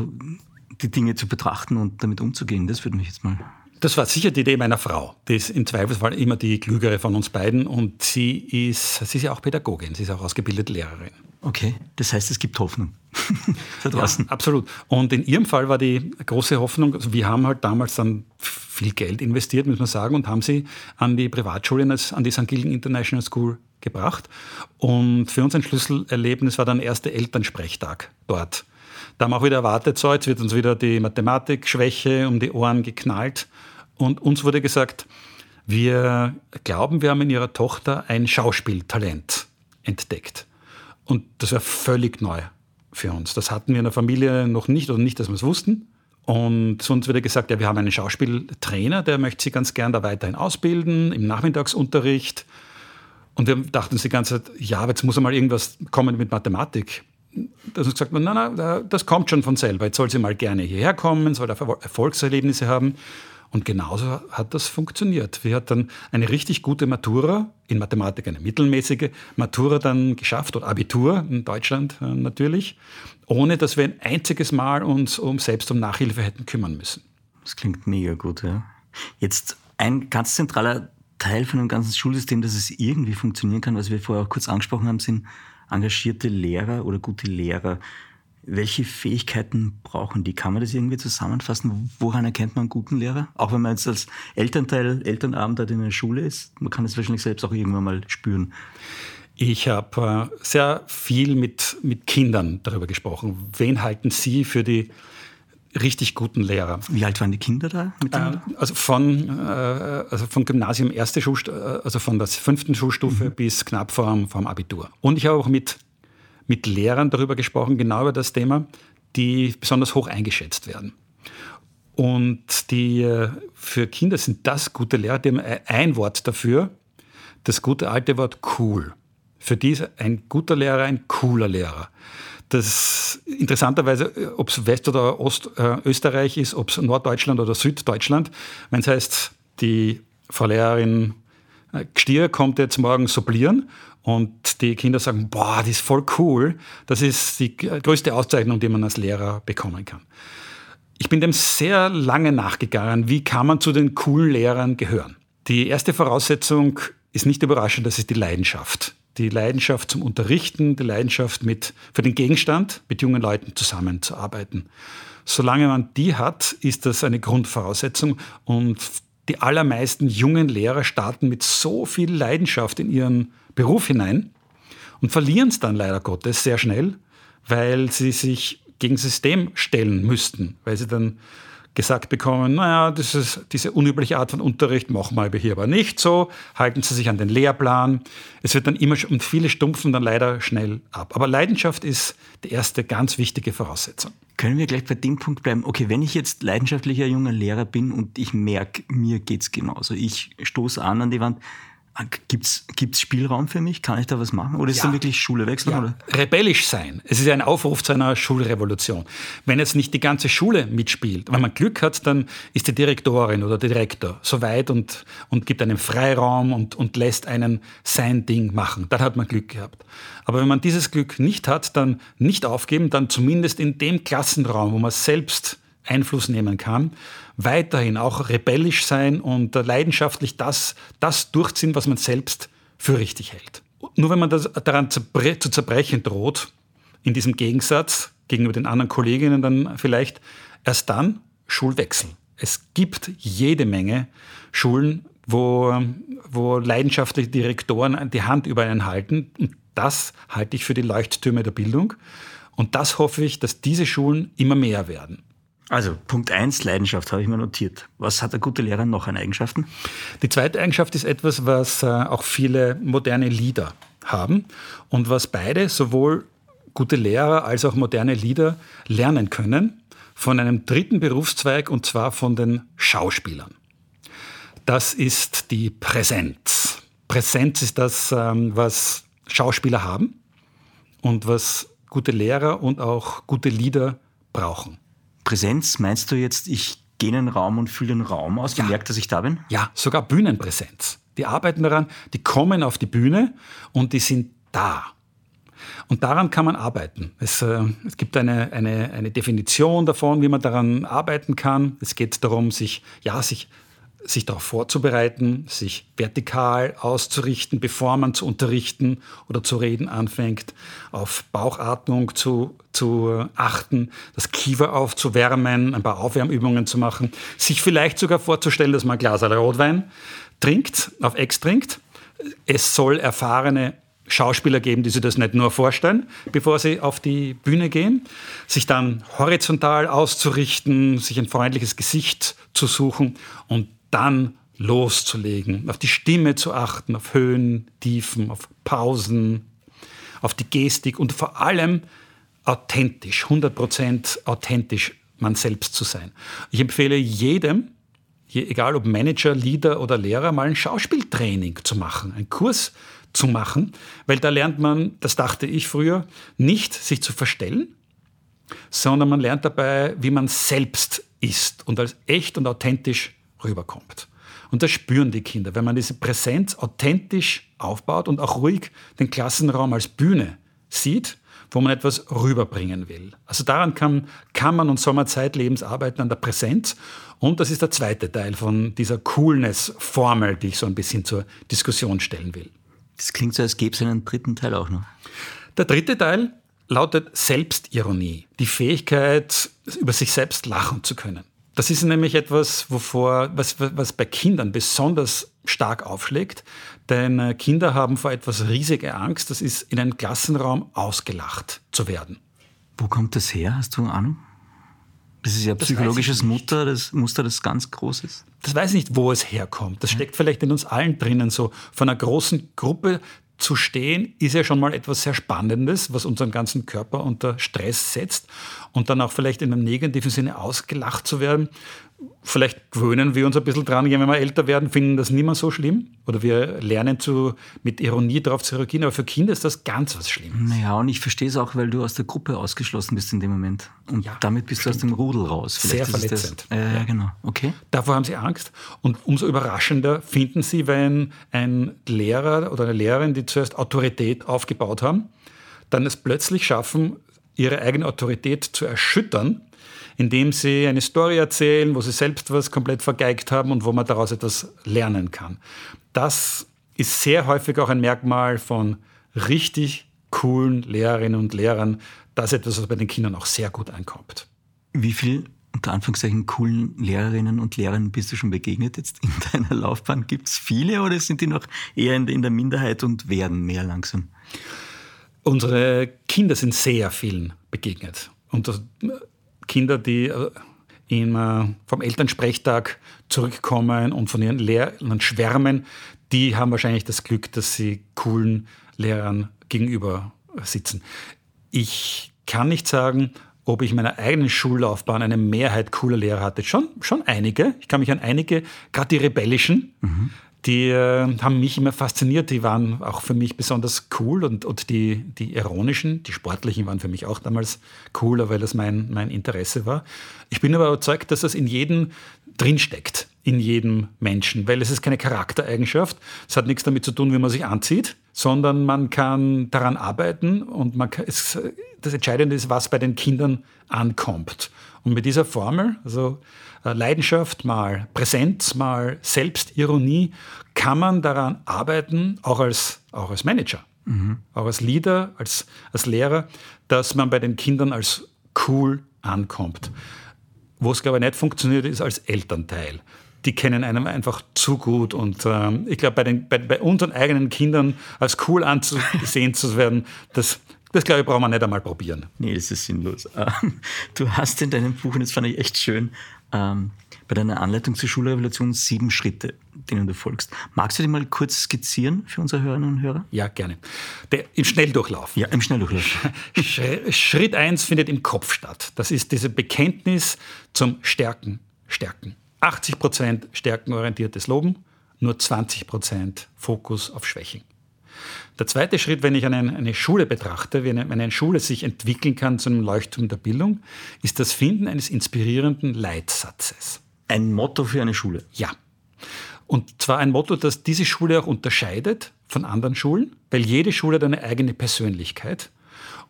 die Dinge zu betrachten und damit umzugehen? Das würde mich jetzt mal Das war sicher die Idee meiner Frau. Die ist im Zweifelsfall immer die klügere von uns beiden und sie ist, sie ist ja auch Pädagogin, sie ist auch ausgebildete Lehrerin. Okay, das heißt, es gibt Hoffnung. da draußen. Ja, absolut. Und in ihrem Fall war die große Hoffnung, also wir haben halt damals dann viel Geld investiert, muss man sagen, und haben sie an die Privatschule, an die St. Gilgen International School gebracht. Und für uns ein Schlüsselerlebnis war dann erste Elternsprechtag dort. Da haben wir auch wieder erwartet, so, jetzt wird uns wieder die Mathematik-Schwäche um die Ohren geknallt. Und uns wurde gesagt, wir glauben, wir haben in ihrer Tochter ein Schauspieltalent entdeckt. Und das war völlig neu für uns. Das hatten wir in der Familie noch nicht oder nicht, dass wir es wussten. Und zu uns wurde gesagt, ja, wir haben einen Schauspieltrainer, der möchte sie ganz gern da weiterhin ausbilden, im Nachmittagsunterricht. Und wir dachten uns die ganze Zeit, ja, jetzt muss mal irgendwas kommen mit Mathematik. Da hat uns gesagt, nein, nein, das kommt schon von selber. Jetzt soll sie mal gerne hierher kommen, soll Erfolgserlebnisse haben. Und genauso hat das funktioniert. Wir hat dann eine richtig gute Matura, in Mathematik eine mittelmäßige Matura dann geschafft, oder Abitur in Deutschland äh, natürlich, ohne dass wir ein einziges Mal uns um selbst um Nachhilfe hätten kümmern müssen. Das klingt mega gut, ja. Jetzt ein ganz zentraler Teil von dem ganzen Schulsystem, dass es irgendwie funktionieren kann, was wir vorher auch kurz angesprochen haben, sind engagierte Lehrer oder gute Lehrer. Welche Fähigkeiten brauchen die? Kann man das irgendwie zusammenfassen? Woran erkennt man einen guten Lehrer? Auch wenn man jetzt als Elternteil, Elternabend in der Schule ist, man kann es wahrscheinlich selbst auch irgendwann mal spüren. Ich habe äh, sehr viel mit, mit Kindern darüber gesprochen. Wen halten Sie für die richtig guten Lehrer? Wie alt waren die Kinder da? Äh, also, von, äh, also von Gymnasium erste Schulstufe, also von der fünften Schulstufe mhm. bis knapp vorm, vorm Abitur. Und ich habe auch mit mit Lehrern darüber gesprochen, genau über das Thema, die besonders hoch eingeschätzt werden. Und die äh, für Kinder sind das gute Lehrer, die haben ein Wort dafür, das gute alte Wort cool. Für die ist ein guter Lehrer ein cooler Lehrer. Das interessanterweise, äh, ob es West- oder Ostösterreich äh, ist, ob es Norddeutschland oder Süddeutschland, wenn es heißt, die Frau Lehrerin Gstier kommt jetzt morgen sublieren und die Kinder sagen, boah, das ist voll cool. Das ist die größte Auszeichnung, die man als Lehrer bekommen kann. Ich bin dem sehr lange nachgegangen, wie kann man zu den coolen Lehrern gehören. Die erste Voraussetzung ist nicht überraschend, das ist die Leidenschaft. Die Leidenschaft zum Unterrichten, die Leidenschaft mit, für den Gegenstand, mit jungen Leuten zusammenzuarbeiten. Solange man die hat, ist das eine Grundvoraussetzung und die allermeisten jungen Lehrer starten mit so viel Leidenschaft in ihren Beruf hinein und verlieren es dann leider Gottes sehr schnell, weil sie sich gegen System stellen müssten, weil sie dann gesagt bekommen, naja, das ist diese unübliche Art von Unterricht machen wir hier aber nicht so, halten Sie sich an den Lehrplan. Es wird dann immer und viele stumpfen dann leider schnell ab. Aber Leidenschaft ist die erste ganz wichtige Voraussetzung. Können wir gleich bei dem Punkt bleiben? Okay, wenn ich jetzt leidenschaftlicher junger Lehrer bin und ich merke, mir geht's genauso, ich stoße an an die Wand, Gibt es Spielraum für mich? Kann ich da was machen? Oder ist ja. dann wirklich Schule wechseln? Ja. Oder? Rebellisch sein. Es ist ein Aufruf zu einer Schulrevolution. Wenn jetzt nicht die ganze Schule mitspielt, wenn man Glück hat, dann ist die Direktorin oder der Direktor so weit und, und gibt einen Freiraum und, und lässt einen sein Ding machen. Dann hat man Glück gehabt. Aber wenn man dieses Glück nicht hat, dann nicht aufgeben, dann zumindest in dem Klassenraum, wo man selbst Einfluss nehmen kann, weiterhin auch rebellisch sein und leidenschaftlich das, das durchziehen, was man selbst für richtig hält. Nur wenn man das daran zu zerbrechen droht, in diesem Gegensatz gegenüber den anderen Kolleginnen, dann vielleicht erst dann Schulwechsel. Es gibt jede Menge Schulen, wo, wo leidenschaftliche Direktoren die Hand über einen halten. Und das halte ich für die Leuchttürme der Bildung. Und das hoffe ich, dass diese Schulen immer mehr werden. Also Punkt 1, Leidenschaft habe ich mir notiert. Was hat der gute Lehrer noch an Eigenschaften? Die zweite Eigenschaft ist etwas, was äh, auch viele moderne Lieder haben und was beide, sowohl gute Lehrer als auch moderne Lieder, lernen können von einem dritten Berufszweig und zwar von den Schauspielern. Das ist die Präsenz. Präsenz ist das, ähm, was Schauspieler haben und was gute Lehrer und auch gute Lieder brauchen. Präsenz, meinst du jetzt, ich gehe in den Raum und fühle den Raum aus, ja. merke, dass ich da bin? Ja, sogar Bühnenpräsenz. Die arbeiten daran, die kommen auf die Bühne und die sind da. Und daran kann man arbeiten. Es, äh, es gibt eine, eine, eine Definition davon, wie man daran arbeiten kann. Es geht darum, sich, ja, sich, sich darauf vorzubereiten, sich vertikal auszurichten, bevor man zu unterrichten oder zu reden anfängt, auf Bauchatmung zu, zu achten, das Kiefer aufzuwärmen, ein paar Aufwärmübungen zu machen, sich vielleicht sogar vorzustellen, dass man ein Glas Rotwein trinkt, auf Ex trinkt. Es soll erfahrene Schauspieler geben, die sich das nicht nur vorstellen, bevor sie auf die Bühne gehen, sich dann horizontal auszurichten, sich ein freundliches Gesicht zu suchen und dann loszulegen, auf die Stimme zu achten, auf Höhen, Tiefen, auf Pausen, auf die Gestik und vor allem authentisch, 100% authentisch man selbst zu sein. Ich empfehle jedem, egal ob Manager, Leader oder Lehrer, mal ein Schauspieltraining zu machen, einen Kurs zu machen, weil da lernt man, das dachte ich früher, nicht sich zu verstellen, sondern man lernt dabei, wie man selbst ist und als echt und authentisch rüberkommt. Und das spüren die Kinder, wenn man diese Präsenz authentisch aufbaut und auch ruhig den Klassenraum als Bühne sieht, wo man etwas rüberbringen will. Also daran kann, kann man und soll man zeitlebens arbeiten an der Präsenz. Und das ist der zweite Teil von dieser Coolness-Formel, die ich so ein bisschen zur Diskussion stellen will. Das klingt so, als gäbe es einen dritten Teil auch noch. Der dritte Teil lautet Selbstironie, die Fähigkeit, über sich selbst lachen zu können. Das ist nämlich etwas, wovor, was, was bei Kindern besonders stark aufschlägt, denn äh, Kinder haben vor etwas riesige Angst, das ist in einem Klassenraum ausgelacht zu werden. Wo kommt das her? Hast du eine Ahnung? Das ist ja das psychologisches Mutter, das Muster, das ganz groß ist. Das weiß ich nicht, wo es herkommt. Das steckt vielleicht in uns allen drinnen so. Von einer großen Gruppe zu stehen, ist ja schon mal etwas sehr Spannendes, was unseren ganzen Körper unter Stress setzt. Und dann auch vielleicht in einem negativen Sinne ausgelacht zu werden, vielleicht gewöhnen wir uns ein bisschen dran, wenn wir älter werden, finden das nicht mehr so schlimm. Oder wir lernen zu, mit Ironie darauf zu reagieren. Aber für Kinder ist das ganz was Schlimmes. Naja, und ich verstehe es auch, weil du aus der Gruppe ausgeschlossen bist in dem Moment. Und ja, damit bist stimmt. du aus dem Rudel raus. Vielleicht Sehr verletzend. Das, äh, ja, genau. Okay. Davor haben sie Angst. Und umso überraschender finden sie, wenn ein Lehrer oder eine Lehrerin, die zuerst Autorität aufgebaut haben, dann es plötzlich schaffen, ihre eigene Autorität zu erschüttern indem sie eine Story erzählen, wo sie selbst was komplett vergeigt haben und wo man daraus etwas lernen kann. Das ist sehr häufig auch ein Merkmal von richtig coolen Lehrerinnen und Lehrern. Das ist etwas, was bei den Kindern auch sehr gut ankommt. Wie viel unter Anführungszeichen coolen Lehrerinnen und Lehrern bist du schon begegnet jetzt in deiner Laufbahn? Gibt es viele oder sind die noch eher in der Minderheit und werden mehr langsam? Unsere Kinder sind sehr vielen begegnet. Und das, Kinder, die äh, im, vom Elternsprechtag zurückkommen und von ihren Lehrern schwärmen, die haben wahrscheinlich das Glück, dass sie coolen Lehrern gegenüber sitzen. Ich kann nicht sagen, ob ich in meiner eigenen Schullaufbahn eine Mehrheit cooler Lehrer hatte. Schon, schon einige. Ich kann mich an einige, gerade die rebellischen, mhm die äh, haben mich immer fasziniert. Die waren auch für mich besonders cool und, und die, die ironischen, die sportlichen waren für mich auch damals cooler, weil das mein, mein Interesse war. Ich bin aber überzeugt, dass das in jedem drinsteckt, in jedem Menschen, weil es ist keine Charaktereigenschaft. Es hat nichts damit zu tun, wie man sich anzieht, sondern man kann daran arbeiten und man kann, es, das Entscheidende ist, was bei den Kindern ankommt. Und mit dieser Formel, also äh, Leidenschaft mal Präsenz mal Selbstironie, kann man daran arbeiten, auch als, auch als Manager, mhm. auch als Leader, als, als Lehrer, dass man bei den Kindern als cool ankommt. Wo es, glaube ich, nicht funktioniert, ist als Elternteil. Die kennen einem einfach zu gut. Und ähm, ich glaube, bei, bei, bei unseren eigenen Kindern als cool anzusehen zu werden, das, das glaube ich, braucht man nicht einmal probieren. Nee, das ist sinnlos. Du hast in deinem Buch, und das fand ich echt schön, ähm, bei deiner Anleitung zur Schulrevolution sieben Schritte, denen du folgst. Magst du die mal kurz skizzieren für unsere Hörerinnen und Hörer? Ja, gerne. Der, Im Schnelldurchlauf. Ja, im Schnelldurchlauf. Schritt eins findet im Kopf statt. Das ist diese Bekenntnis zum Stärken, Stärken. 80 Prozent stärkenorientiertes Loben, nur 20 Prozent Fokus auf Schwächen. Der zweite Schritt, wenn ich eine, eine Schule betrachte, wie eine, wenn eine Schule sich entwickeln kann zu einem Leuchtturm der Bildung, ist das Finden eines inspirierenden Leitsatzes. Ein Motto für eine Schule? Ja. Und zwar ein Motto, das diese Schule auch unterscheidet von anderen Schulen, weil jede Schule hat eine eigene Persönlichkeit.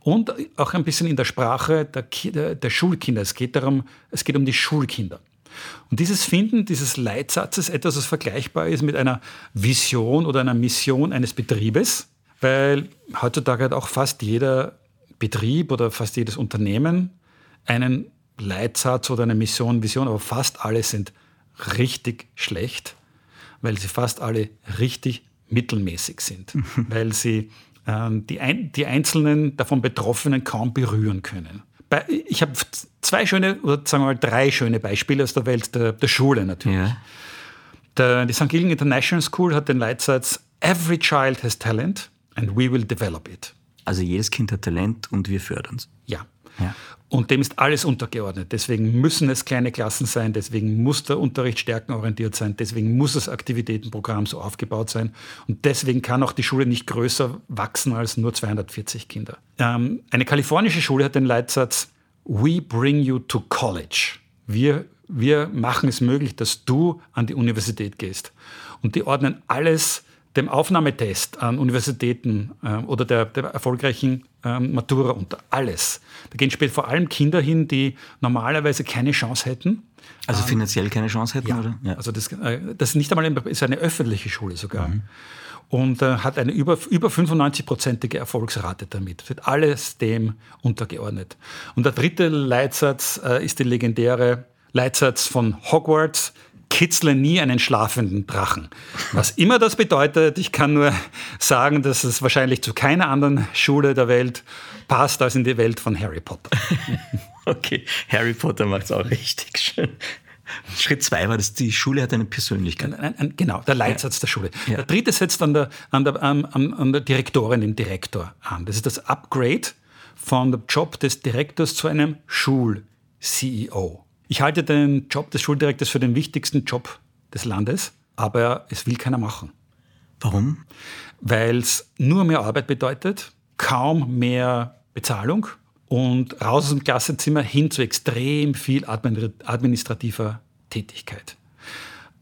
und auch ein bisschen in der Sprache der, der, der Schulkinder. Es geht darum, es geht um die Schulkinder. Und dieses Finden dieses Leitsatzes, etwas, was vergleichbar ist mit einer Vision oder einer Mission eines Betriebes, weil heutzutage hat auch fast jeder Betrieb oder fast jedes Unternehmen einen Leitsatz oder eine Mission, Vision, aber fast alle sind richtig schlecht, weil sie fast alle richtig mittelmäßig sind, weil sie äh, die, ein, die einzelnen davon Betroffenen kaum berühren können. Ich habe zwei schöne, oder sagen wir mal drei schöne Beispiele aus der Welt der, der Schule natürlich. Ja. Der, die St. Gilgen International School hat den Leitsatz Every child has talent and we will develop it. Also jedes Kind hat Talent und wir fördern es. Ja. ja. Und dem ist alles untergeordnet. Deswegen müssen es kleine Klassen sein, deswegen muss der Unterricht stärkenorientiert sein, deswegen muss das Aktivitätenprogramm so aufgebaut sein. Und deswegen kann auch die Schule nicht größer wachsen als nur 240 Kinder. Ähm, eine kalifornische Schule hat den Leitsatz We bring you to college. Wir, wir machen es möglich, dass du an die Universität gehst. Und die ordnen alles dem Aufnahmetest an Universitäten äh, oder der, der erfolgreichen ähm, Matura unter. Alles. Da gehen später vor allem Kinder hin, die normalerweise keine Chance hätten. Also ähm, finanziell keine Chance hätten, ja, oder? Ja. Also das, äh, das ist nicht einmal eine, ist eine öffentliche Schule sogar. Mhm. Und äh, hat eine über, über 95-prozentige Erfolgsrate damit. Wird alles dem untergeordnet. Und der dritte Leitsatz äh, ist der legendäre Leitsatz von Hogwarts kitzle nie einen schlafenden Drachen. Was immer das bedeutet, ich kann nur sagen, dass es wahrscheinlich zu keiner anderen Schule der Welt passt als in die Welt von Harry Potter. okay, Harry Potter macht es auch richtig schön. Schritt zwei war, dass die Schule hat eine Persönlichkeit. Genau, der Leitsatz ja. der Schule. Ja. Der dritte setzt an der, an, der, an, an der Direktorin, dem Direktor an. Das ist das Upgrade von dem Job des Direktors zu einem Schul-CEO. Ich halte den Job des Schuldirektors für den wichtigsten Job des Landes, aber es will keiner machen. Warum? Weil es nur mehr Arbeit bedeutet, kaum mehr Bezahlung und raus aus dem Klassenzimmer hin zu extrem viel administrativer Tätigkeit.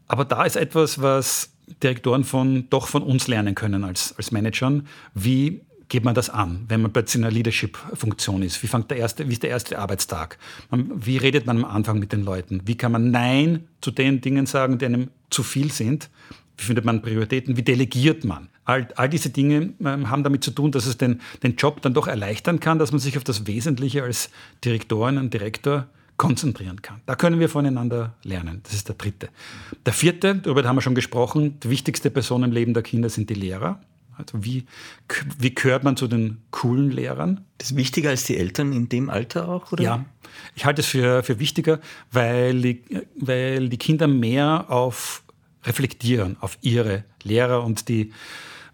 Aber da ist etwas, was Direktoren von, doch von uns lernen können als, als Managern. Wie geht man das an, wenn man plötzlich in einer Leadership-Funktion ist? Wie, fängt der erste, wie ist der erste Arbeitstag? Wie redet man am Anfang mit den Leuten? Wie kann man Nein zu den Dingen sagen, die einem zu viel sind? Wie findet man Prioritäten? Wie delegiert man? All, all diese Dinge ähm, haben damit zu tun, dass es den, den Job dann doch erleichtern kann, dass man sich auf das Wesentliche als Direktorin und Direktor konzentrieren kann. Da können wir voneinander lernen. Das ist der dritte. Der vierte, darüber haben wir schon gesprochen, die wichtigste Person im Leben der Kinder sind die Lehrer. Also wie, wie gehört man zu den coolen Lehrern? Das ist wichtiger als die Eltern in dem Alter auch, oder? Ja, ich halte es für, für wichtiger, weil die, weil die Kinder mehr auf reflektieren, auf ihre Lehrer und die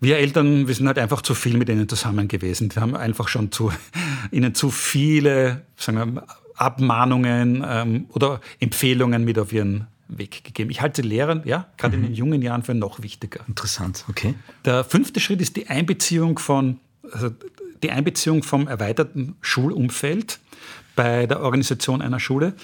wir Eltern, wir sind halt einfach zu viel mit ihnen zusammen gewesen. Wir haben einfach schon zu, ihnen zu viele sagen wir, Abmahnungen ähm, oder Empfehlungen mit auf ihren Weg gegeben. Ich halte Lehren, ja, gerade mhm. in den jungen Jahren für noch wichtiger. Interessant, okay. Der fünfte Schritt ist die Einbeziehung von, also die Einbeziehung vom erweiterten Schulumfeld bei der Organisation einer Schule.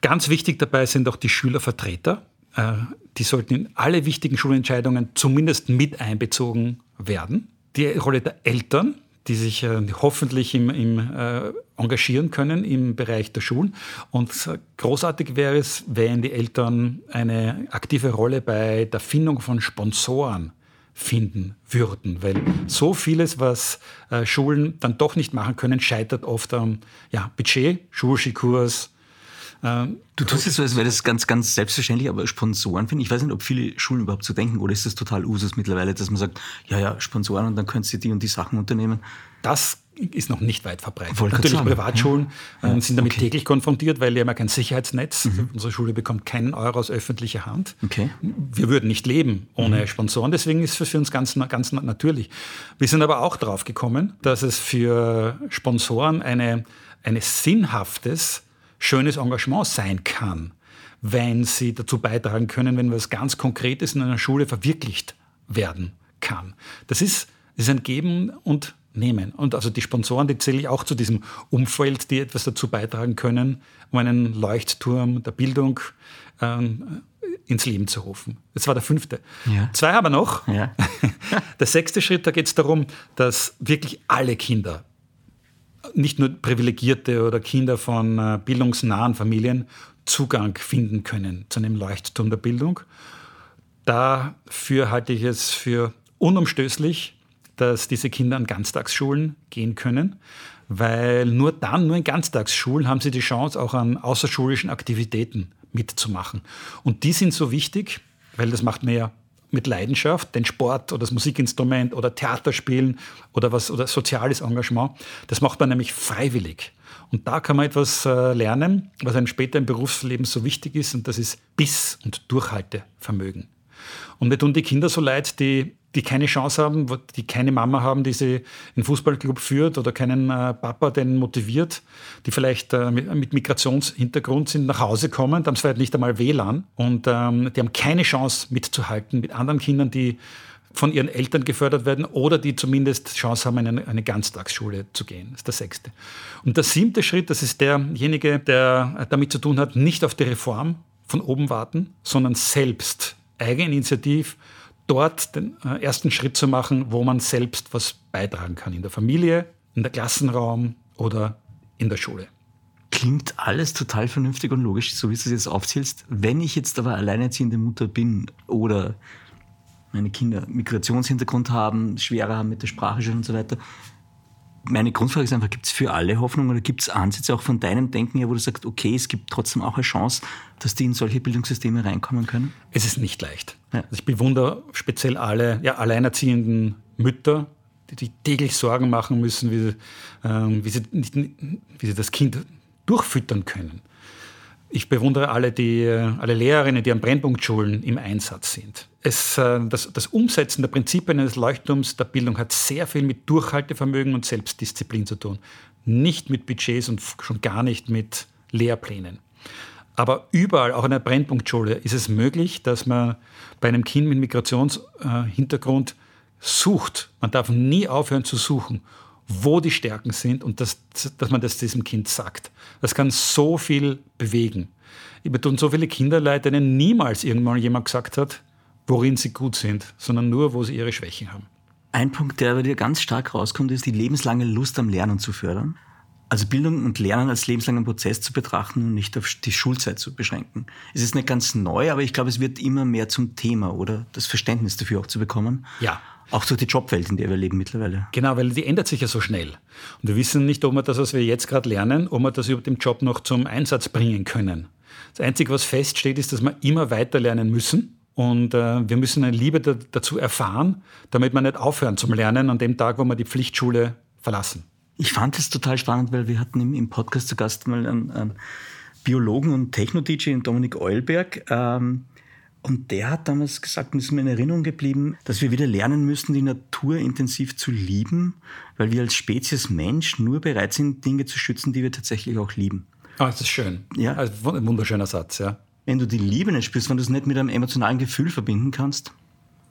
Ganz wichtig dabei sind auch die Schülervertreter. Äh, die sollten in alle wichtigen Schulentscheidungen zumindest mit einbezogen werden. Die Rolle der Eltern, die sich äh, hoffentlich im, im, äh, engagieren können im Bereich der Schulen. Und großartig wäre es, wenn die Eltern eine aktive Rolle bei der Findung von Sponsoren finden würden, weil so vieles, was äh, Schulen dann doch nicht machen können, scheitert oft am ja, Budget, Schulskikurs, ähm, du tust es so, als wäre das ganz, ganz selbstverständlich, aber Sponsoren finde ich, weiß nicht, ob viele Schulen überhaupt so denken oder ist das total Usus mittlerweile, dass man sagt, ja, ja, Sponsoren und dann könntest du die und die Sachen unternehmen. Das ist noch nicht weit verbreitet. Wollte Natürlich Privatschulen ja. äh, sind damit okay. täglich konfrontiert, weil die haben ja kein Sicherheitsnetz. Mhm. Unsere Schule bekommt keinen Euro aus öffentlicher Hand. Okay. Wir würden nicht leben ohne mhm. Sponsoren, deswegen ist es für uns ganz, ganz natürlich. Wir sind aber auch drauf gekommen, dass es für Sponsoren eine, eine sinnhaftes schönes Engagement sein kann, wenn sie dazu beitragen können, wenn was ganz Konkretes in einer Schule verwirklicht werden kann. Das ist, das ist ein Geben und Nehmen. Und also die Sponsoren, die zähle ich auch zu diesem Umfeld, die etwas dazu beitragen können, um einen Leuchtturm der Bildung ähm, ins Leben zu rufen. Das war der fünfte. Ja. Zwei haben wir noch. Ja. der sechste Schritt, da geht es darum, dass wirklich alle Kinder nicht nur Privilegierte oder Kinder von äh, bildungsnahen Familien Zugang finden können zu einem Leuchtturm der Bildung. Dafür halte ich es für unumstößlich, dass diese Kinder an Ganztagsschulen gehen können, weil nur dann, nur in Ganztagsschulen haben sie die Chance, auch an außerschulischen Aktivitäten mitzumachen. Und die sind so wichtig, weil das macht man ja mit Leidenschaft, den Sport oder das Musikinstrument oder Theaterspielen oder was oder soziales Engagement, das macht man nämlich freiwillig. Und da kann man etwas äh, lernen, was einem später im Berufsleben so wichtig ist, und das ist Biss und Durchhaltevermögen. Und mir tun die Kinder so leid, die, die keine Chance haben, die keine Mama haben, die sie in Fußballclub führt oder keinen äh, Papa, den motiviert, die vielleicht äh, mit, Migrationshintergrund sind, nach Hause kommen, da haben vielleicht nicht einmal WLAN und ähm, die haben keine Chance mitzuhalten mit anderen Kindern, die von ihren Eltern gefördert werden oder die zumindest Chance haben, in eine, eine Ganztagsschule zu gehen. Das ist der sechste. Und der siebte Schritt, das ist derjenige, der damit zu tun hat, nicht auf die Reform von oben warten, sondern selbst eigeninitiativ dort den äh, ersten Schritt zu machen, wo man selbst was beitragen kann. In der Familie, in der Klassenraum oder in der Schule. Klingt alles total vernünftig und logisch, so wie du es jetzt aufzählst. Wenn ich jetzt aber alleinerziehende Mutter bin oder meine Kinder Migrationshintergrund haben, schwerer haben mit der Sprache schon und so weiter. Meine Grundfrage ist einfach, gibt es für alle Hoffnung oder gibt es Ansätze auch von deinem Denken her, wo du sagst, okay, es gibt trotzdem auch eine Chance, dass die in solche Bildungssysteme reinkommen können? Es ist nicht leicht. Ja. Also ich bewundere speziell alle ja, alleinerziehenden Mütter, die, die täglich Sorgen machen müssen, wie, ähm, wie, sie, nicht, wie sie das Kind durchfüttern können. Ich bewundere alle, die, alle Lehrerinnen, die an Brennpunktschulen im Einsatz sind. Es, äh, das, das, Umsetzen der Prinzipien eines Leuchtturms der Bildung hat sehr viel mit Durchhaltevermögen und Selbstdisziplin zu tun. Nicht mit Budgets und schon gar nicht mit Lehrplänen. Aber überall, auch in der Brennpunktschule, ist es möglich, dass man bei einem Kind mit Migrationshintergrund sucht. Man darf nie aufhören zu suchen wo die Stärken sind und das, dass man das diesem Kind sagt. Das kann so viel bewegen. Ich betone so viele Kinder denen niemals irgendwann jemand gesagt hat, worin sie gut sind, sondern nur, wo sie ihre Schwächen haben. Ein Punkt, der bei dir ganz stark rauskommt, ist die lebenslange Lust am Lernen zu fördern. Also Bildung und Lernen als lebenslangen Prozess zu betrachten und nicht auf die Schulzeit zu beschränken. Es ist nicht ganz neu, aber ich glaube, es wird immer mehr zum Thema oder das Verständnis dafür auch zu bekommen. Ja. Auch durch die Jobwelt, in der wir leben mittlerweile. Genau, weil die ändert sich ja so schnell. Und wir wissen nicht, ob wir das, was wir jetzt gerade lernen, ob wir das über den Job noch zum Einsatz bringen können. Das Einzige, was feststeht, ist, dass wir immer weiter lernen müssen. Und äh, wir müssen eine Liebe da, dazu erfahren, damit wir nicht aufhören zum Lernen an dem Tag, wo wir die Pflichtschule verlassen. Ich fand es total spannend, weil wir hatten im, im Podcast zu Gast mal einen, einen Biologen und Techno-DJ, Dominik Eulberg. Ähm, und der hat damals gesagt, und ist mir in Erinnerung geblieben, dass wir wieder lernen müssen, die Natur intensiv zu lieben, weil wir als Spezies Mensch nur bereit sind, Dinge zu schützen, die wir tatsächlich auch lieben. Ah, das ist schön. Ja. Also ein wunderschöner Satz, ja. Wenn du die Liebe nicht spürst, wenn du es nicht mit einem emotionalen Gefühl verbinden kannst,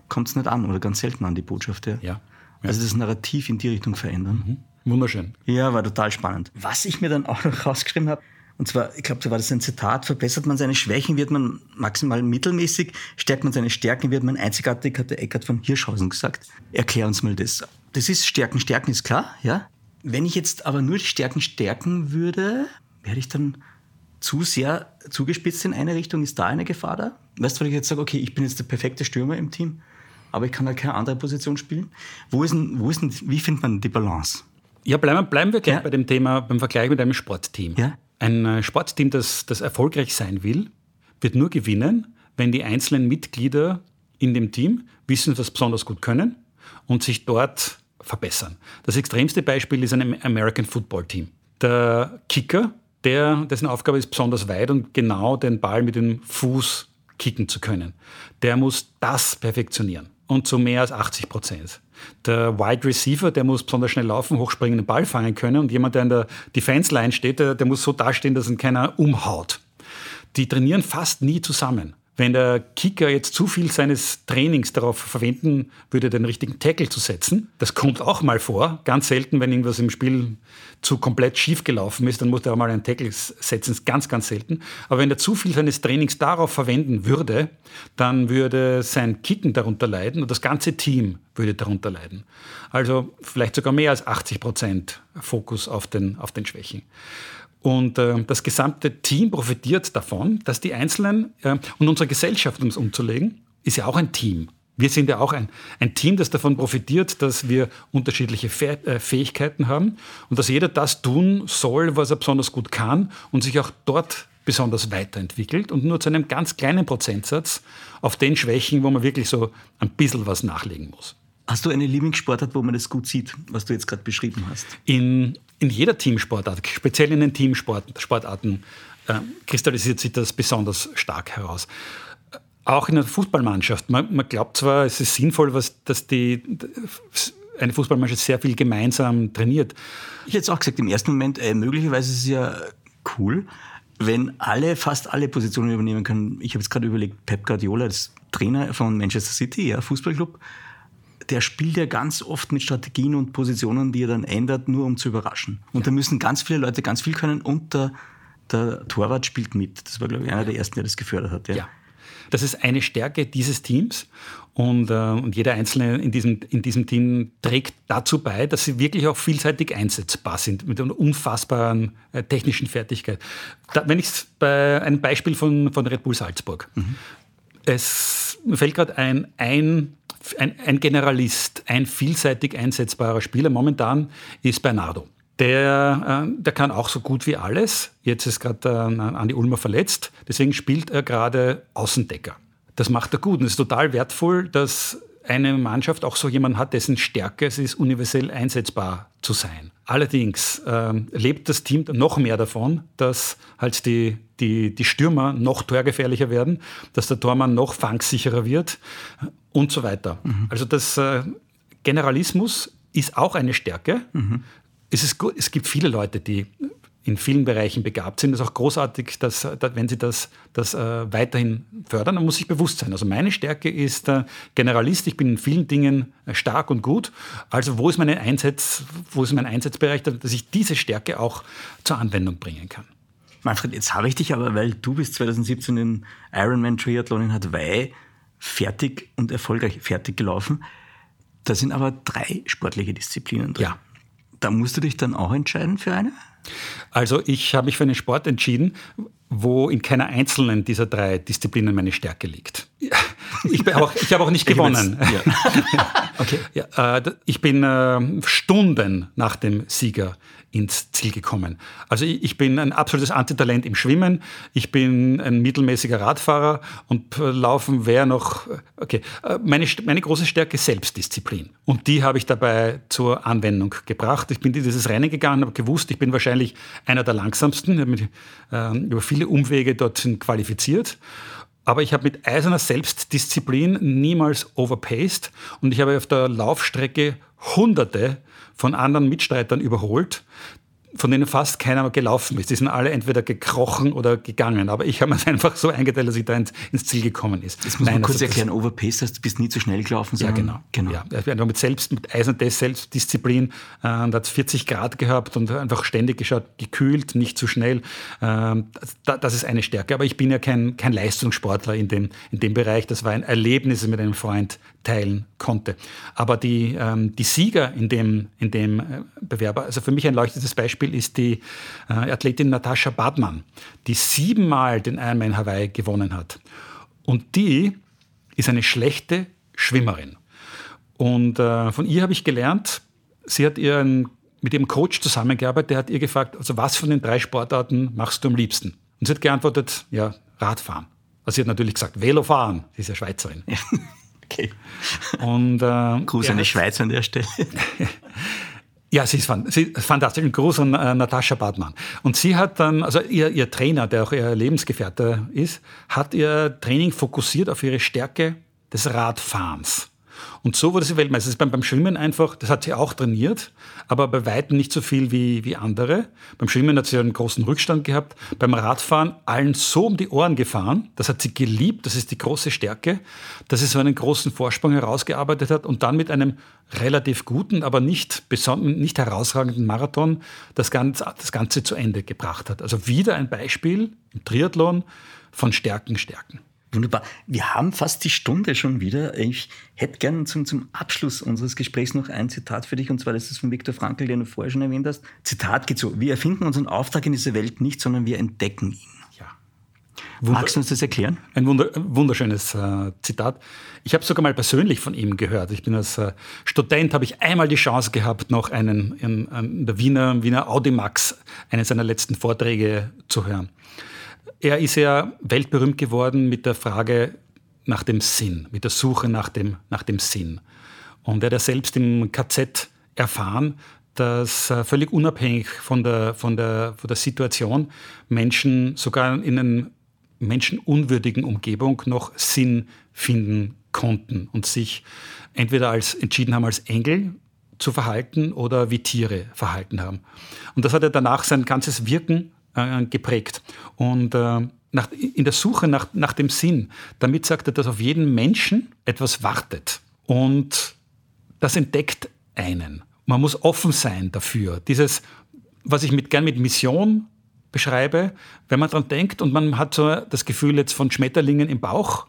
kommt es nicht an oder ganz selten an die Botschaft. Ja. ja. Also das Narrativ in die Richtung verändern. Mhm. Wunderschön. Ja, war total spannend. Was ich mir dann auch noch rausgeschrieben habe, und zwar, ich glaube, da war das ein Zitat, verbessert man seine Schwächen, wird man maximal mittelmäßig, stärkt man seine Stärken, wird man einzigartig, hat der Eckhard von Hirschhausen gesagt. Erklär uns mal das. Das ist Stärken, Stärken ist klar, ja. Wenn ich jetzt aber nur die Stärken stärken würde, werde ich dann zu sehr zugespitzt in eine Richtung. Ist da eine Gefahr da? Weißt du, wenn ich jetzt sage, okay, ich bin jetzt der perfekte Stürmer im Team, aber ich kann halt keine andere Position spielen. Wo ist denn, wo ist denn, wie findet man die Balance? Ja, bleiben, bleiben wir gleich ja. bei dem Thema, beim Vergleich mit einem Sportteam. Ja. Ein äh, Sportteam, das, das erfolgreich sein will, wird nur gewinnen, wenn die einzelnen Mitglieder in dem Team wissen, was besonders gut können und sich dort verbessern. Das extremste Beispiel ist ein American Football Team. Der Kicker, der, dessen Aufgabe ist besonders weit und genau den Ball mit dem Fuß kicken zu können, der muss das perfektionieren und zu mehr als 80 Prozent. Der Wide Receiver, der muss besonders schnell laufen, hochspringen, den Ball fangen können. Und jemand, der in der Defense Line steht, der, der muss so dastehen, dass ihn keiner umhaut. Die trainieren fast nie zusammen, Wenn der Kicker jetzt zu viel seines Trainings darauf verwenden würde, den richtigen Tackle zu setzen, das kommt auch mal vor, ganz selten, wenn irgendwas im Spiel zu komplett schief gelaufen ist, dann muss er auch mal einen Tackle setzen, ganz, ganz selten. Aber wenn er zu viel seines Trainings darauf verwenden würde, dann würde sein Kicken darunter leiden und das ganze Team würde darunter leiden. Also vielleicht sogar mehr als 80 Prozent Fokus auf den, auf den Schwächen. Und äh, das gesamte Team profitiert davon, dass die Einzelnen äh, und unsere Gesellschaft, um es umzulegen, ist ja auch ein Team. Wir sind ja auch ein, ein Team, das davon profitiert, dass wir unterschiedliche äh, Fähigkeiten haben und dass jeder das tun soll, was er besonders gut kann und sich auch dort besonders weiterentwickelt und nur zu einem ganz kleinen Prozentsatz auf den Schwächen, wo man wirklich so ein bisschen was nachlegen muss. Hast du eine Lieblingssportart, wo man das gut sieht, was du jetzt gerade beschrieben hast? In, in jeder Teamsportart, speziell in den Teamsportarten, äh, kristallisiert sich das besonders stark heraus. Auch in der Fußballmannschaft. Man, man glaubt zwar, es ist sinnvoll, was, dass die, eine Fußballmannschaft sehr viel gemeinsam trainiert. Ich hätte es auch gesagt, im ersten Moment, äh, möglicherweise ist es ja cool, wenn alle, fast alle Positionen übernehmen können. Ich habe jetzt gerade überlegt, Pep Guardiola als Trainer von Manchester City, ja, Fußballclub, der spielt ja ganz oft mit Strategien und Positionen, die er dann ändert, nur um zu überraschen. Und ja. da müssen ganz viele Leute ganz viel können und der, der Torwart spielt mit. Das war, glaube ich, einer der ersten, der das gefördert hat. Ja. ja. Das ist eine Stärke dieses Teams. Und, äh, und jeder Einzelne in diesem, in diesem Team trägt dazu bei, dass sie wirklich auch vielseitig einsetzbar sind, mit einer unfassbaren äh, technischen Fertigkeit. Da, wenn ich es bei einem Beispiel von, von Red Bull Salzburg. Mhm. Es mir fällt gerade ein, ein ein, ein Generalist, ein vielseitig einsetzbarer Spieler momentan ist Bernardo. Der, äh, der kann auch so gut wie alles. Jetzt ist gerade äh, Andi Ulmer verletzt, deswegen spielt er gerade Außendecker. Das macht er gut und es ist total wertvoll, dass eine Mannschaft auch so jemanden hat, dessen Stärke es ist, universell einsetzbar zu sein. Allerdings äh, lebt das Team noch mehr davon, dass halt die, die, die Stürmer noch torgefährlicher werden, dass der Tormann noch fangsicherer wird und so weiter. Mhm. Also das äh, Generalismus ist auch eine Stärke. Mhm. Es, ist, es gibt viele Leute, die in vielen Bereichen begabt sind. Es ist auch großartig, dass, dass wenn sie das, das äh, weiterhin fördern, dann muss ich bewusst sein. Also meine Stärke ist äh, Generalist. Ich bin in vielen Dingen äh, stark und gut. Also wo ist, meine Einsatz, wo ist mein Einsatzbereich, dass ich diese Stärke auch zur Anwendung bringen kann? Manfred, jetzt habe ich dich aber, weil du bist 2017 den Ironman Triathlon in Hawaii fertig und erfolgreich fertig gelaufen. Da sind aber drei sportliche Disziplinen drin. Ja. Da musst du dich dann auch entscheiden für eine? Also ich habe mich für einen Sport entschieden, wo in keiner einzelnen dieser drei Disziplinen meine Stärke liegt. Ich, habe auch, ich habe auch nicht gewonnen. Ja. okay. Ja, äh, ich bin äh, Stunden nach dem Sieger ins Ziel gekommen. Also ich bin ein absolutes Antitalent im Schwimmen, ich bin ein mittelmäßiger Radfahrer und äh, Laufen wäre noch, äh, okay, äh, meine, meine große Stärke ist Selbstdisziplin. Und die habe ich dabei zur Anwendung gebracht. Ich bin dieses Rennen gegangen, habe gewusst, ich bin wahrscheinlich einer der langsamsten, ich habe mich äh, über viele Umwege dorthin qualifiziert. Aber ich habe mit eiserner Selbstdisziplin niemals overpaced und ich habe auf der Laufstrecke Hunderte von anderen Mitstreitern überholt, von denen fast keiner gelaufen ist. Die sind alle entweder gekrochen oder gegangen. Aber ich habe mir einfach so eingeteilt, dass ich da ins, ins Ziel gekommen ist. Das muss Nein, man kurz also erklären. Overpace heißt, du bist nie zu schnell gelaufen. Ja, genau. genau. Ja, einfach mit selbst, mit Eisern Selbstdisziplin. Äh, da hat es 40 Grad gehabt und einfach ständig geschaut, gekühlt, nicht zu schnell. Äh, das, das ist eine Stärke. Aber ich bin ja kein, kein Leistungssportler in dem, in dem Bereich. Das war ein Erlebnis, mit einem Freund teilen konnte. Aber die, ähm, die Sieger in dem, in dem äh, Bewerber, also für mich ein leuchtendes Beispiel ist die äh, Athletin Natascha Badmann, die siebenmal den Ironman Hawaii gewonnen hat. Und die ist eine schlechte Schwimmerin. Und äh, von ihr habe ich gelernt, sie hat ihren, mit ihrem Coach zusammengearbeitet, der hat ihr gefragt, also was von den drei Sportarten machst du am liebsten? Und sie hat geantwortet, ja, Radfahren. Also sie hat natürlich gesagt, Velofahren, sie ist ja Schweizerin. Ja. Okay. Und, äh, Gruß an die Schweiz an der Stelle. Ja, sie ist, sie ist fantastisch. Ein Gruß an äh, Natascha Badmann. Und sie hat dann, also ihr, ihr Trainer, der auch ihr Lebensgefährte ist, hat ihr Training fokussiert auf ihre Stärke des Radfahrens. Und so wurde sie Weltmeister. Das ist beim, beim Schwimmen einfach, das hat sie auch trainiert, aber bei weitem nicht so viel wie, wie andere. Beim Schwimmen hat sie einen großen Rückstand gehabt. Beim Radfahren allen so um die Ohren gefahren. Das hat sie geliebt. Das ist die große Stärke, dass sie so einen großen Vorsprung herausgearbeitet hat und dann mit einem relativ guten, aber nicht, nicht herausragenden Marathon das Ganze, das Ganze zu Ende gebracht hat. Also wieder ein Beispiel im Triathlon von Stärken, Stärken. Wunderbar. Wir haben fast die Stunde schon wieder. Ich hätte gerne zum, zum Abschluss unseres Gesprächs noch ein Zitat für dich, und zwar das ist von Viktor Frankl, den du vorher schon erwähnt hast. Zitat geht so: Wir erfinden unseren Auftrag in dieser Welt nicht, sondern wir entdecken ihn. Ja. Wunder Magst du uns das erklären? Ein wunder wunderschönes äh, Zitat. Ich habe sogar mal persönlich von ihm gehört. Ich bin als äh, Student, habe ich einmal die Chance gehabt, noch einen in, in der Wiener, Wiener Audimax, einen seiner letzten Vorträge zu hören. Er ist ja weltberühmt geworden mit der Frage nach dem Sinn, mit der Suche nach dem, nach dem Sinn. Und er hat ja selbst im KZ erfahren, dass äh, völlig unabhängig von der, von, der, von der Situation Menschen sogar in einer menschenunwürdigen Umgebung noch Sinn finden konnten und sich entweder als entschieden haben, als Engel zu verhalten oder wie Tiere verhalten haben. Und das hat er danach sein ganzes Wirken äh, geprägt. Und äh, nach, in der Suche nach, nach dem Sinn, damit sagt er, dass auf jeden Menschen etwas wartet. Und das entdeckt einen. Man muss offen sein dafür. Dieses, was ich mit, gern mit Mission beschreibe, wenn man daran denkt und man hat so das Gefühl jetzt von Schmetterlingen im Bauch,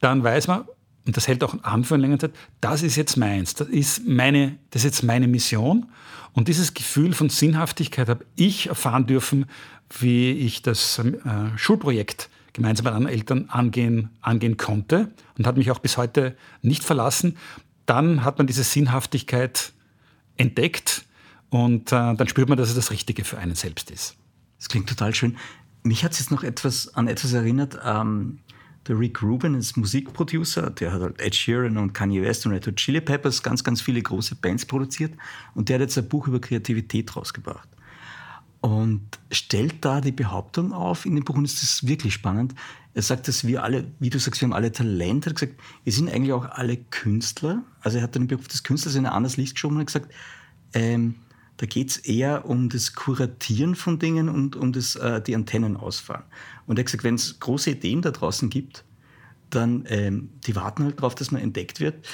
dann weiß man, und das hält auch an für eine längere Zeit, das ist jetzt meins, das ist, meine, das ist jetzt meine Mission. Und dieses Gefühl von Sinnhaftigkeit habe ich erfahren dürfen, wie ich das äh, Schulprojekt gemeinsam mit anderen Eltern angehen, angehen konnte und hat mich auch bis heute nicht verlassen. Dann hat man diese Sinnhaftigkeit entdeckt und äh, dann spürt man, dass es das Richtige für einen selbst ist. Das klingt total schön. Mich hat es jetzt noch etwas an etwas erinnert. Ähm, der Rick Rubin ist Musikproducer, der hat halt Ed Sheeran und Kanye West und Red Hot Chili Peppers ganz, ganz viele große Bands produziert und der hat jetzt ein Buch über Kreativität rausgebracht und stellt da die Behauptung auf in dem Buch, und das ist wirklich spannend. Er sagt, dass wir alle, wie du sagst, wir haben alle Talente. Er hat gesagt, wir sind eigentlich auch alle Künstler. Also er hat den Beruf des Künstlers in ein anderes Licht geschoben und hat gesagt, ähm, da geht es eher um das Kuratieren von Dingen und um das, äh, die Antennen ausfahren. Und er hat gesagt, wenn es große Ideen da draußen gibt, dann ähm, die warten halt darauf, dass man entdeckt wird,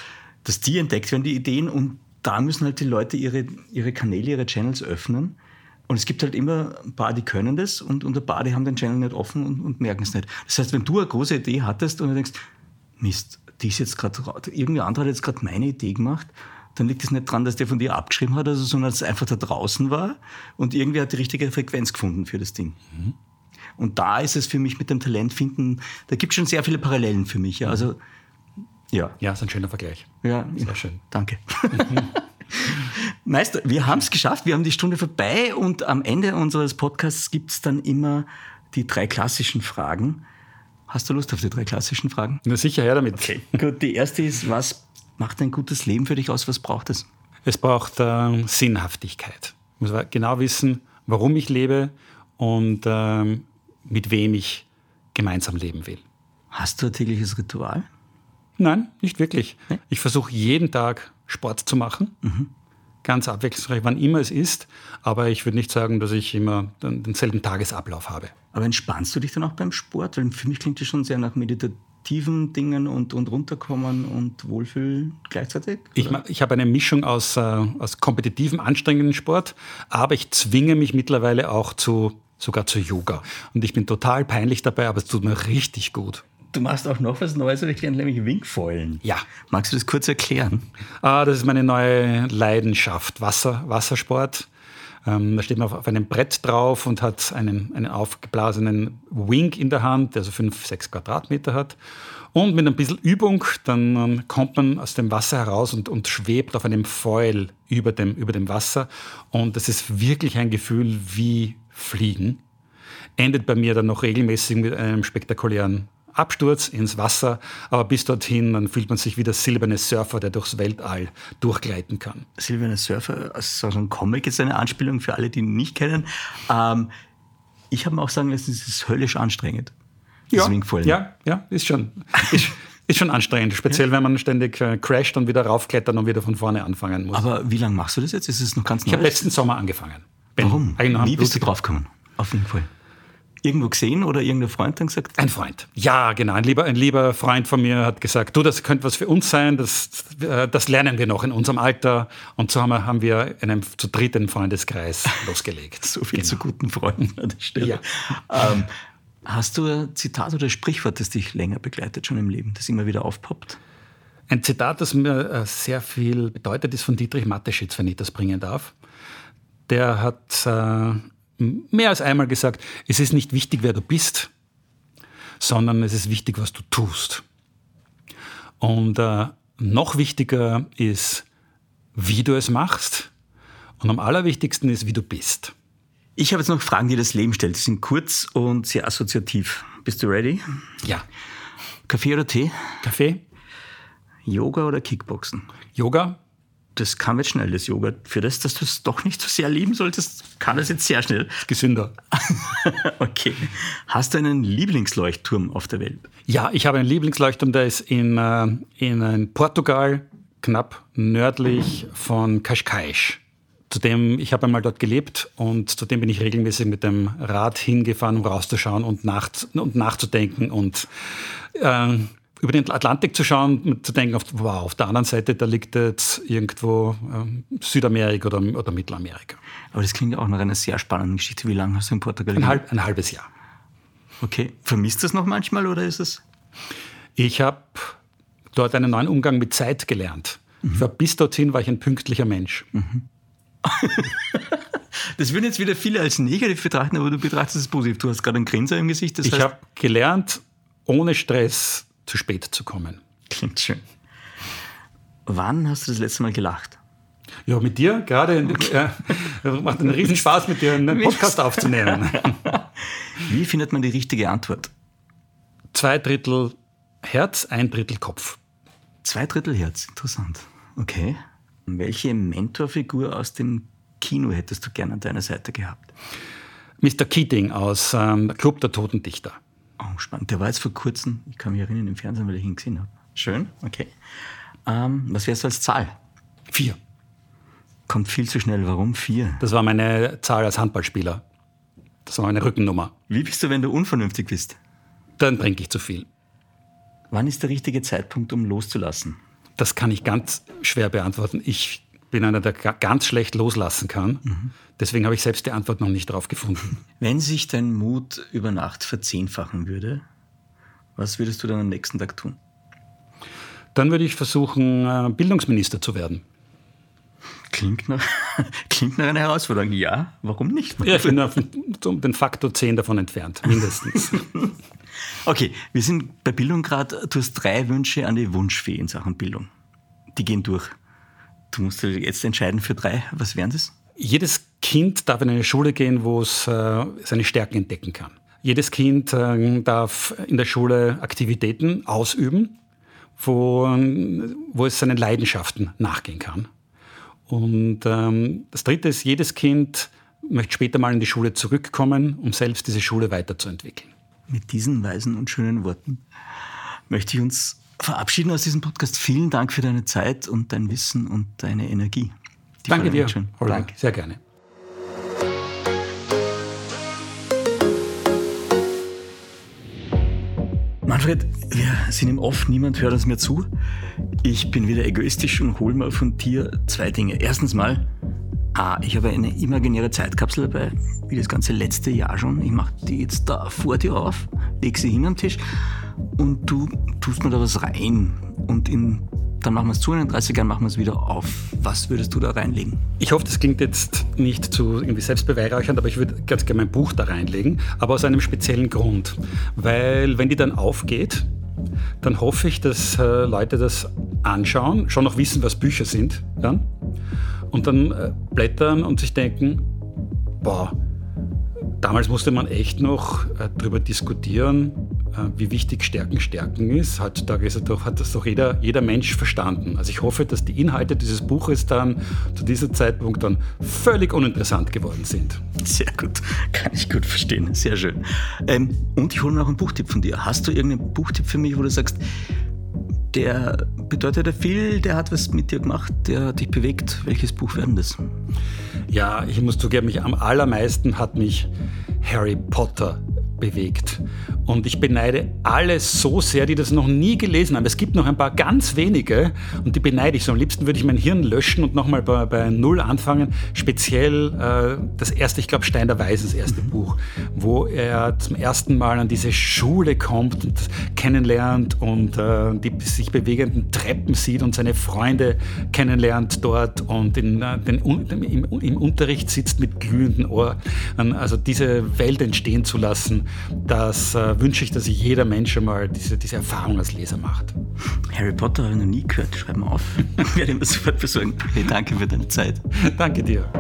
dass die entdeckt werden, die Ideen, und da müssen halt die Leute ihre, ihre Kanäle, ihre Channels öffnen und es gibt halt immer ein paar, die können das und, und ein paar, die haben den Channel nicht offen und, und merken es nicht. Das heißt, wenn du eine große Idee hattest und du denkst, Mist, die ist jetzt gerade, irgendwie andere hat jetzt gerade meine Idee gemacht, dann liegt es nicht daran, dass der von dir abgeschrieben hat, also, sondern dass es einfach da draußen war und irgendwie hat die richtige Frequenz gefunden für das Ding. Mhm. Und da ist es für mich mit dem Talent finden, da gibt es schon sehr viele Parallelen für mich. Ja. Also, ja. Ja, ist ein schöner Vergleich. Ja, sehr schön. Danke. Meister, wir haben es geschafft, wir haben die Stunde vorbei und am Ende unseres Podcasts gibt es dann immer die drei klassischen Fragen. Hast du Lust auf die drei klassischen Fragen? Na sicher, her damit. Okay. Gut, die erste ist, was macht ein gutes Leben für dich aus? Was braucht es? Es braucht äh, Sinnhaftigkeit. Ich muss genau wissen, warum ich lebe und äh, mit wem ich gemeinsam leben will. Hast du ein tägliches Ritual? Nein, nicht wirklich. Ich versuche jeden Tag Sport zu machen. Mhm ganz abwechslungsreich, wann immer es ist. Aber ich würde nicht sagen, dass ich immer denselben Tagesablauf habe. Aber entspannst du dich dann auch beim Sport? Weil für mich klingt das schon sehr nach meditativen Dingen und, und runterkommen und Wohlfühlen gleichzeitig? Ich, ich habe eine Mischung aus, äh, aus kompetitivem, anstrengenden Sport, aber ich zwinge mich mittlerweile auch zu sogar zu Yoga. Und ich bin total peinlich dabei, aber es tut mir richtig gut. Du machst auch noch was Neues, ich lerne nämlich Wingfoilen. Ja. Magst du das kurz erklären? Ah, das ist meine neue Leidenschaft, Wasser, Wassersport. Ähm, da steht man auf, auf, einem Brett drauf und hat einen, einen aufgeblasenen Wing in der Hand, der so fünf, sechs Quadratmeter hat. Und mit ein bisschen Übung, dann ähm, kommt man aus dem Wasser heraus und, und schwebt auf einem Foil über dem, über dem Wasser. Und das ist wirklich ein Gefühl wie Fliegen. Endet bei mir dann noch regelmäßig mit einem spektakulären Absturz ins Wasser, aber bis dorthin, dann fühlt man sich wie der silberne Surfer, der durchs Weltall durchgleiten kann. Silberne Surfer, also so ein Comic ist eine Anspielung für alle, die ihn nicht kennen. Ähm, ich habe mir auch sagen lassen, es ist höllisch anstrengend. Ja, ja, ja, ist schon. Ist, Ist schon anstrengend, speziell ja. wenn man ständig äh, crasht und wieder raufklettern und wieder von vorne anfangen muss. Aber wie lange machst du das jetzt? Ist es noch ganz neu? Ich habe letzten Sommer angefangen. Bin Warum? Wie bist du draufgekommen? Auf jeden Fall irgendwo gesehen oder irgendein Freund dann gesagt? Ein Freund. Ja, genau. Ein lieber, ein lieber Freund von mir hat gesagt, du, das könnte was für uns sein, das, äh, das lernen wir noch in unserem Alter. Und so haben wir, haben wir einen zu dritt einen Freundeskreis losgelegt. so viel genau. zu guten Freunden an der Stelle. Ja. Ähm, hast du ein Zitat oder ein Sprichwort, das dich länger begleitet schon im Leben, das immer wieder aufpoppt? Ein Zitat, das mir äh, sehr viel bedeutet, ist von Dietrich Mateschitz, wenn ich das bringen darf. Der hat äh, mehr als einmal gesagt, es ist nicht wichtig, wer du bist, sondern es ist wichtig, was du tust. Und äh, noch wichtiger ist, wie du es machst. Und am allerwichtigsten ist, wie du bist. Ich habe jetzt noch Fragen, die das Leben stellt. Die sind kurz und sehr assoziativ. Bist du ready? Ja. Kaffee oder Tee? Kaffee. Yoga oder Kickboxen? Yoga das kam jetzt schnell, das Yoga. Für das, dass du es doch nicht so sehr lieben solltest, kann es jetzt sehr schnell. Gesünder. okay. Hast du einen Lieblingsleuchtturm auf der Welt? Ja, ich habe einen Lieblingsleuchtturm, der ist in, äh, in äh, Portugal, knapp nördlich von Cascais. Zudem, ich habe einmal dort gelebt und zudem bin ich regelmäßig mit dem Rad hingefahren, um rauszuschauen und, nach, und nachzudenken und äh, über den Atlantik zu schauen, zu denken, auf, wow, auf der anderen Seite, da liegt jetzt irgendwo ähm, Südamerika oder, oder Mittelamerika. Aber das klingt auch nach einer sehr spannenden Geschichte. Wie lange hast du in Portugal ein, halb, ein halbes Jahr. Okay. Vermisst du das noch manchmal oder ist es? Ich habe dort einen neuen Umgang mit Zeit gelernt. Mhm. Ich war, bis dorthin war ich ein pünktlicher Mensch. Mhm. das würden jetzt wieder viele als negativ betrachten, aber du betrachtest es positiv. Du hast gerade einen Grinser im Gesicht. ich habe gelernt, ohne Stress zu spät zu kommen. Klingt schön. Wann hast du das letzte Mal gelacht? Ja, mit dir gerade. Okay. Äh, macht einen riesen Spaß, mit dir einen Podcast aufzunehmen. Wie findet man die richtige Antwort? Zwei Drittel Herz, ein Drittel Kopf. Zwei Drittel Herz, interessant. Okay. Welche Mentorfigur aus dem Kino hättest du gerne an deiner Seite gehabt? Mr. Keating aus ähm, Club der Toten Dichter. Oh, spannend. Der war jetzt vor kurzem, ich kann mich erinnern, im Fernsehen, weil ich ihn gesehen habe. Schön, okay. Ähm, was wärst du als Zahl? Vier. Kommt viel zu schnell. Warum vier? Das war meine Zahl als Handballspieler. Das war meine Rückennummer. Wie bist du, wenn du unvernünftig bist? Dann trinke ich zu viel. Wann ist der richtige Zeitpunkt, um loszulassen? Das kann ich ganz schwer beantworten. Ich bin einer, der ganz schlecht loslassen kann. Mhm. Deswegen habe ich selbst die Antwort noch nicht drauf gefunden. Wenn sich dein Mut über Nacht verzehnfachen würde, was würdest du dann am nächsten Tag tun? Dann würde ich versuchen, äh, Bildungsminister zu werden. Klingt nach, klingt nach einer Herausforderung. Ja, warum nicht? Ja, ich bin den Faktor 10 davon entfernt, mindestens. okay, wir sind bei Bildung gerade. Du hast drei Wünsche an die Wunschfee in Sachen Bildung. Die gehen durch. Du musst jetzt entscheiden für drei. Was wären das? Jedes Kind darf in eine Schule gehen, wo es äh, seine Stärken entdecken kann. Jedes Kind äh, darf in der Schule Aktivitäten ausüben, wo, wo es seinen Leidenschaften nachgehen kann. Und ähm, das Dritte ist, jedes Kind möchte später mal in die Schule zurückkommen, um selbst diese Schule weiterzuentwickeln. Mit diesen weisen und schönen Worten möchte ich uns verabschieden aus diesem Podcast. Vielen Dank für deine Zeit und dein Wissen und deine Energie. Die Danke dir, schön. Danke. Sehr gerne. Manfred, wir sind im Off, niemand hört uns mehr zu. Ich bin wieder egoistisch und hole mal von dir zwei Dinge. Erstens mal, ah, ich habe eine imaginäre Zeitkapsel dabei, wie das ganze letzte Jahr schon. Ich mache die jetzt da vor dir auf, lege sie hin am Tisch und du tust mir da was rein. Und in, dann machen wir es zu und in 30 Jahren machen wir es wieder auf. Was würdest du da reinlegen? Ich hoffe, das klingt jetzt nicht zu irgendwie selbstbeweihräuchernd, aber ich würde ganz gerne mein Buch da reinlegen, aber aus einem speziellen Grund. Weil wenn die dann aufgeht, dann hoffe ich, dass äh, Leute das anschauen, schon noch wissen, was Bücher sind dann und dann äh, blättern und sich denken, boah, damals musste man echt noch äh, darüber diskutieren, wie wichtig Stärken Stärken ist. Heutzutage ist doch, hat das doch jeder, jeder Mensch verstanden. Also ich hoffe, dass die Inhalte dieses Buches dann zu diesem Zeitpunkt dann völlig uninteressant geworden sind. Sehr gut, kann ich gut verstehen, sehr schön. Ähm, und ich hole noch einen Buchtipp von dir. Hast du irgendeinen Buchtipp für mich, wo du sagst, der bedeutet ja viel, der hat was mit dir gemacht, der hat dich bewegt. Welches Buch werden das? Ja, ich muss zugeben, mich am allermeisten hat mich Harry Potter bewegt. Und ich beneide alle so sehr, die das noch nie gelesen haben. Es gibt noch ein paar ganz wenige und die beneide ich so. Am liebsten würde ich mein Hirn löschen und nochmal bei, bei Null anfangen. Speziell äh, das erste, ich glaube, Stein der Weisen, das erste mhm. Buch, wo er zum ersten Mal an diese Schule kommt und kennenlernt und äh, die sich bewegenden Treppen sieht und seine Freunde kennenlernt dort und in, äh, den, im, im, Unterricht sitzt mit glühenden Ohren. Also diese Welt entstehen zu lassen, das äh, wünsche ich, dass jeder Mensch einmal diese, diese Erfahrung als Leser macht. Harry Potter habe ich noch nie gehört. Schreib mal auf. Werde ich mir sofort besorgen. Hey, danke für deine Zeit. danke dir.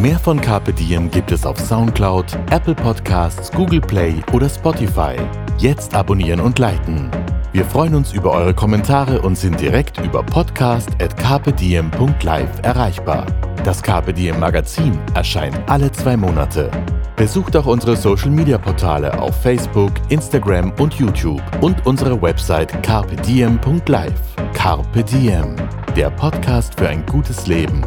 Mehr von Carpe Diem gibt es auf Soundcloud, Apple Podcasts, Google Play oder Spotify. Jetzt abonnieren und liken. Wir freuen uns über eure Kommentare und sind direkt über podcast.carpediem.live erreichbar. Das Carpe Diem Magazin erscheint alle zwei Monate. Besucht auch unsere Social Media Portale auf Facebook, Instagram und YouTube und unsere Website carpediem.live. Carpe Diem, der Podcast für ein gutes Leben.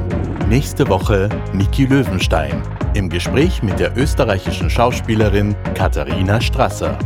Nächste Woche Niki Löwenstein im Gespräch mit der österreichischen Schauspielerin Katharina Strasser.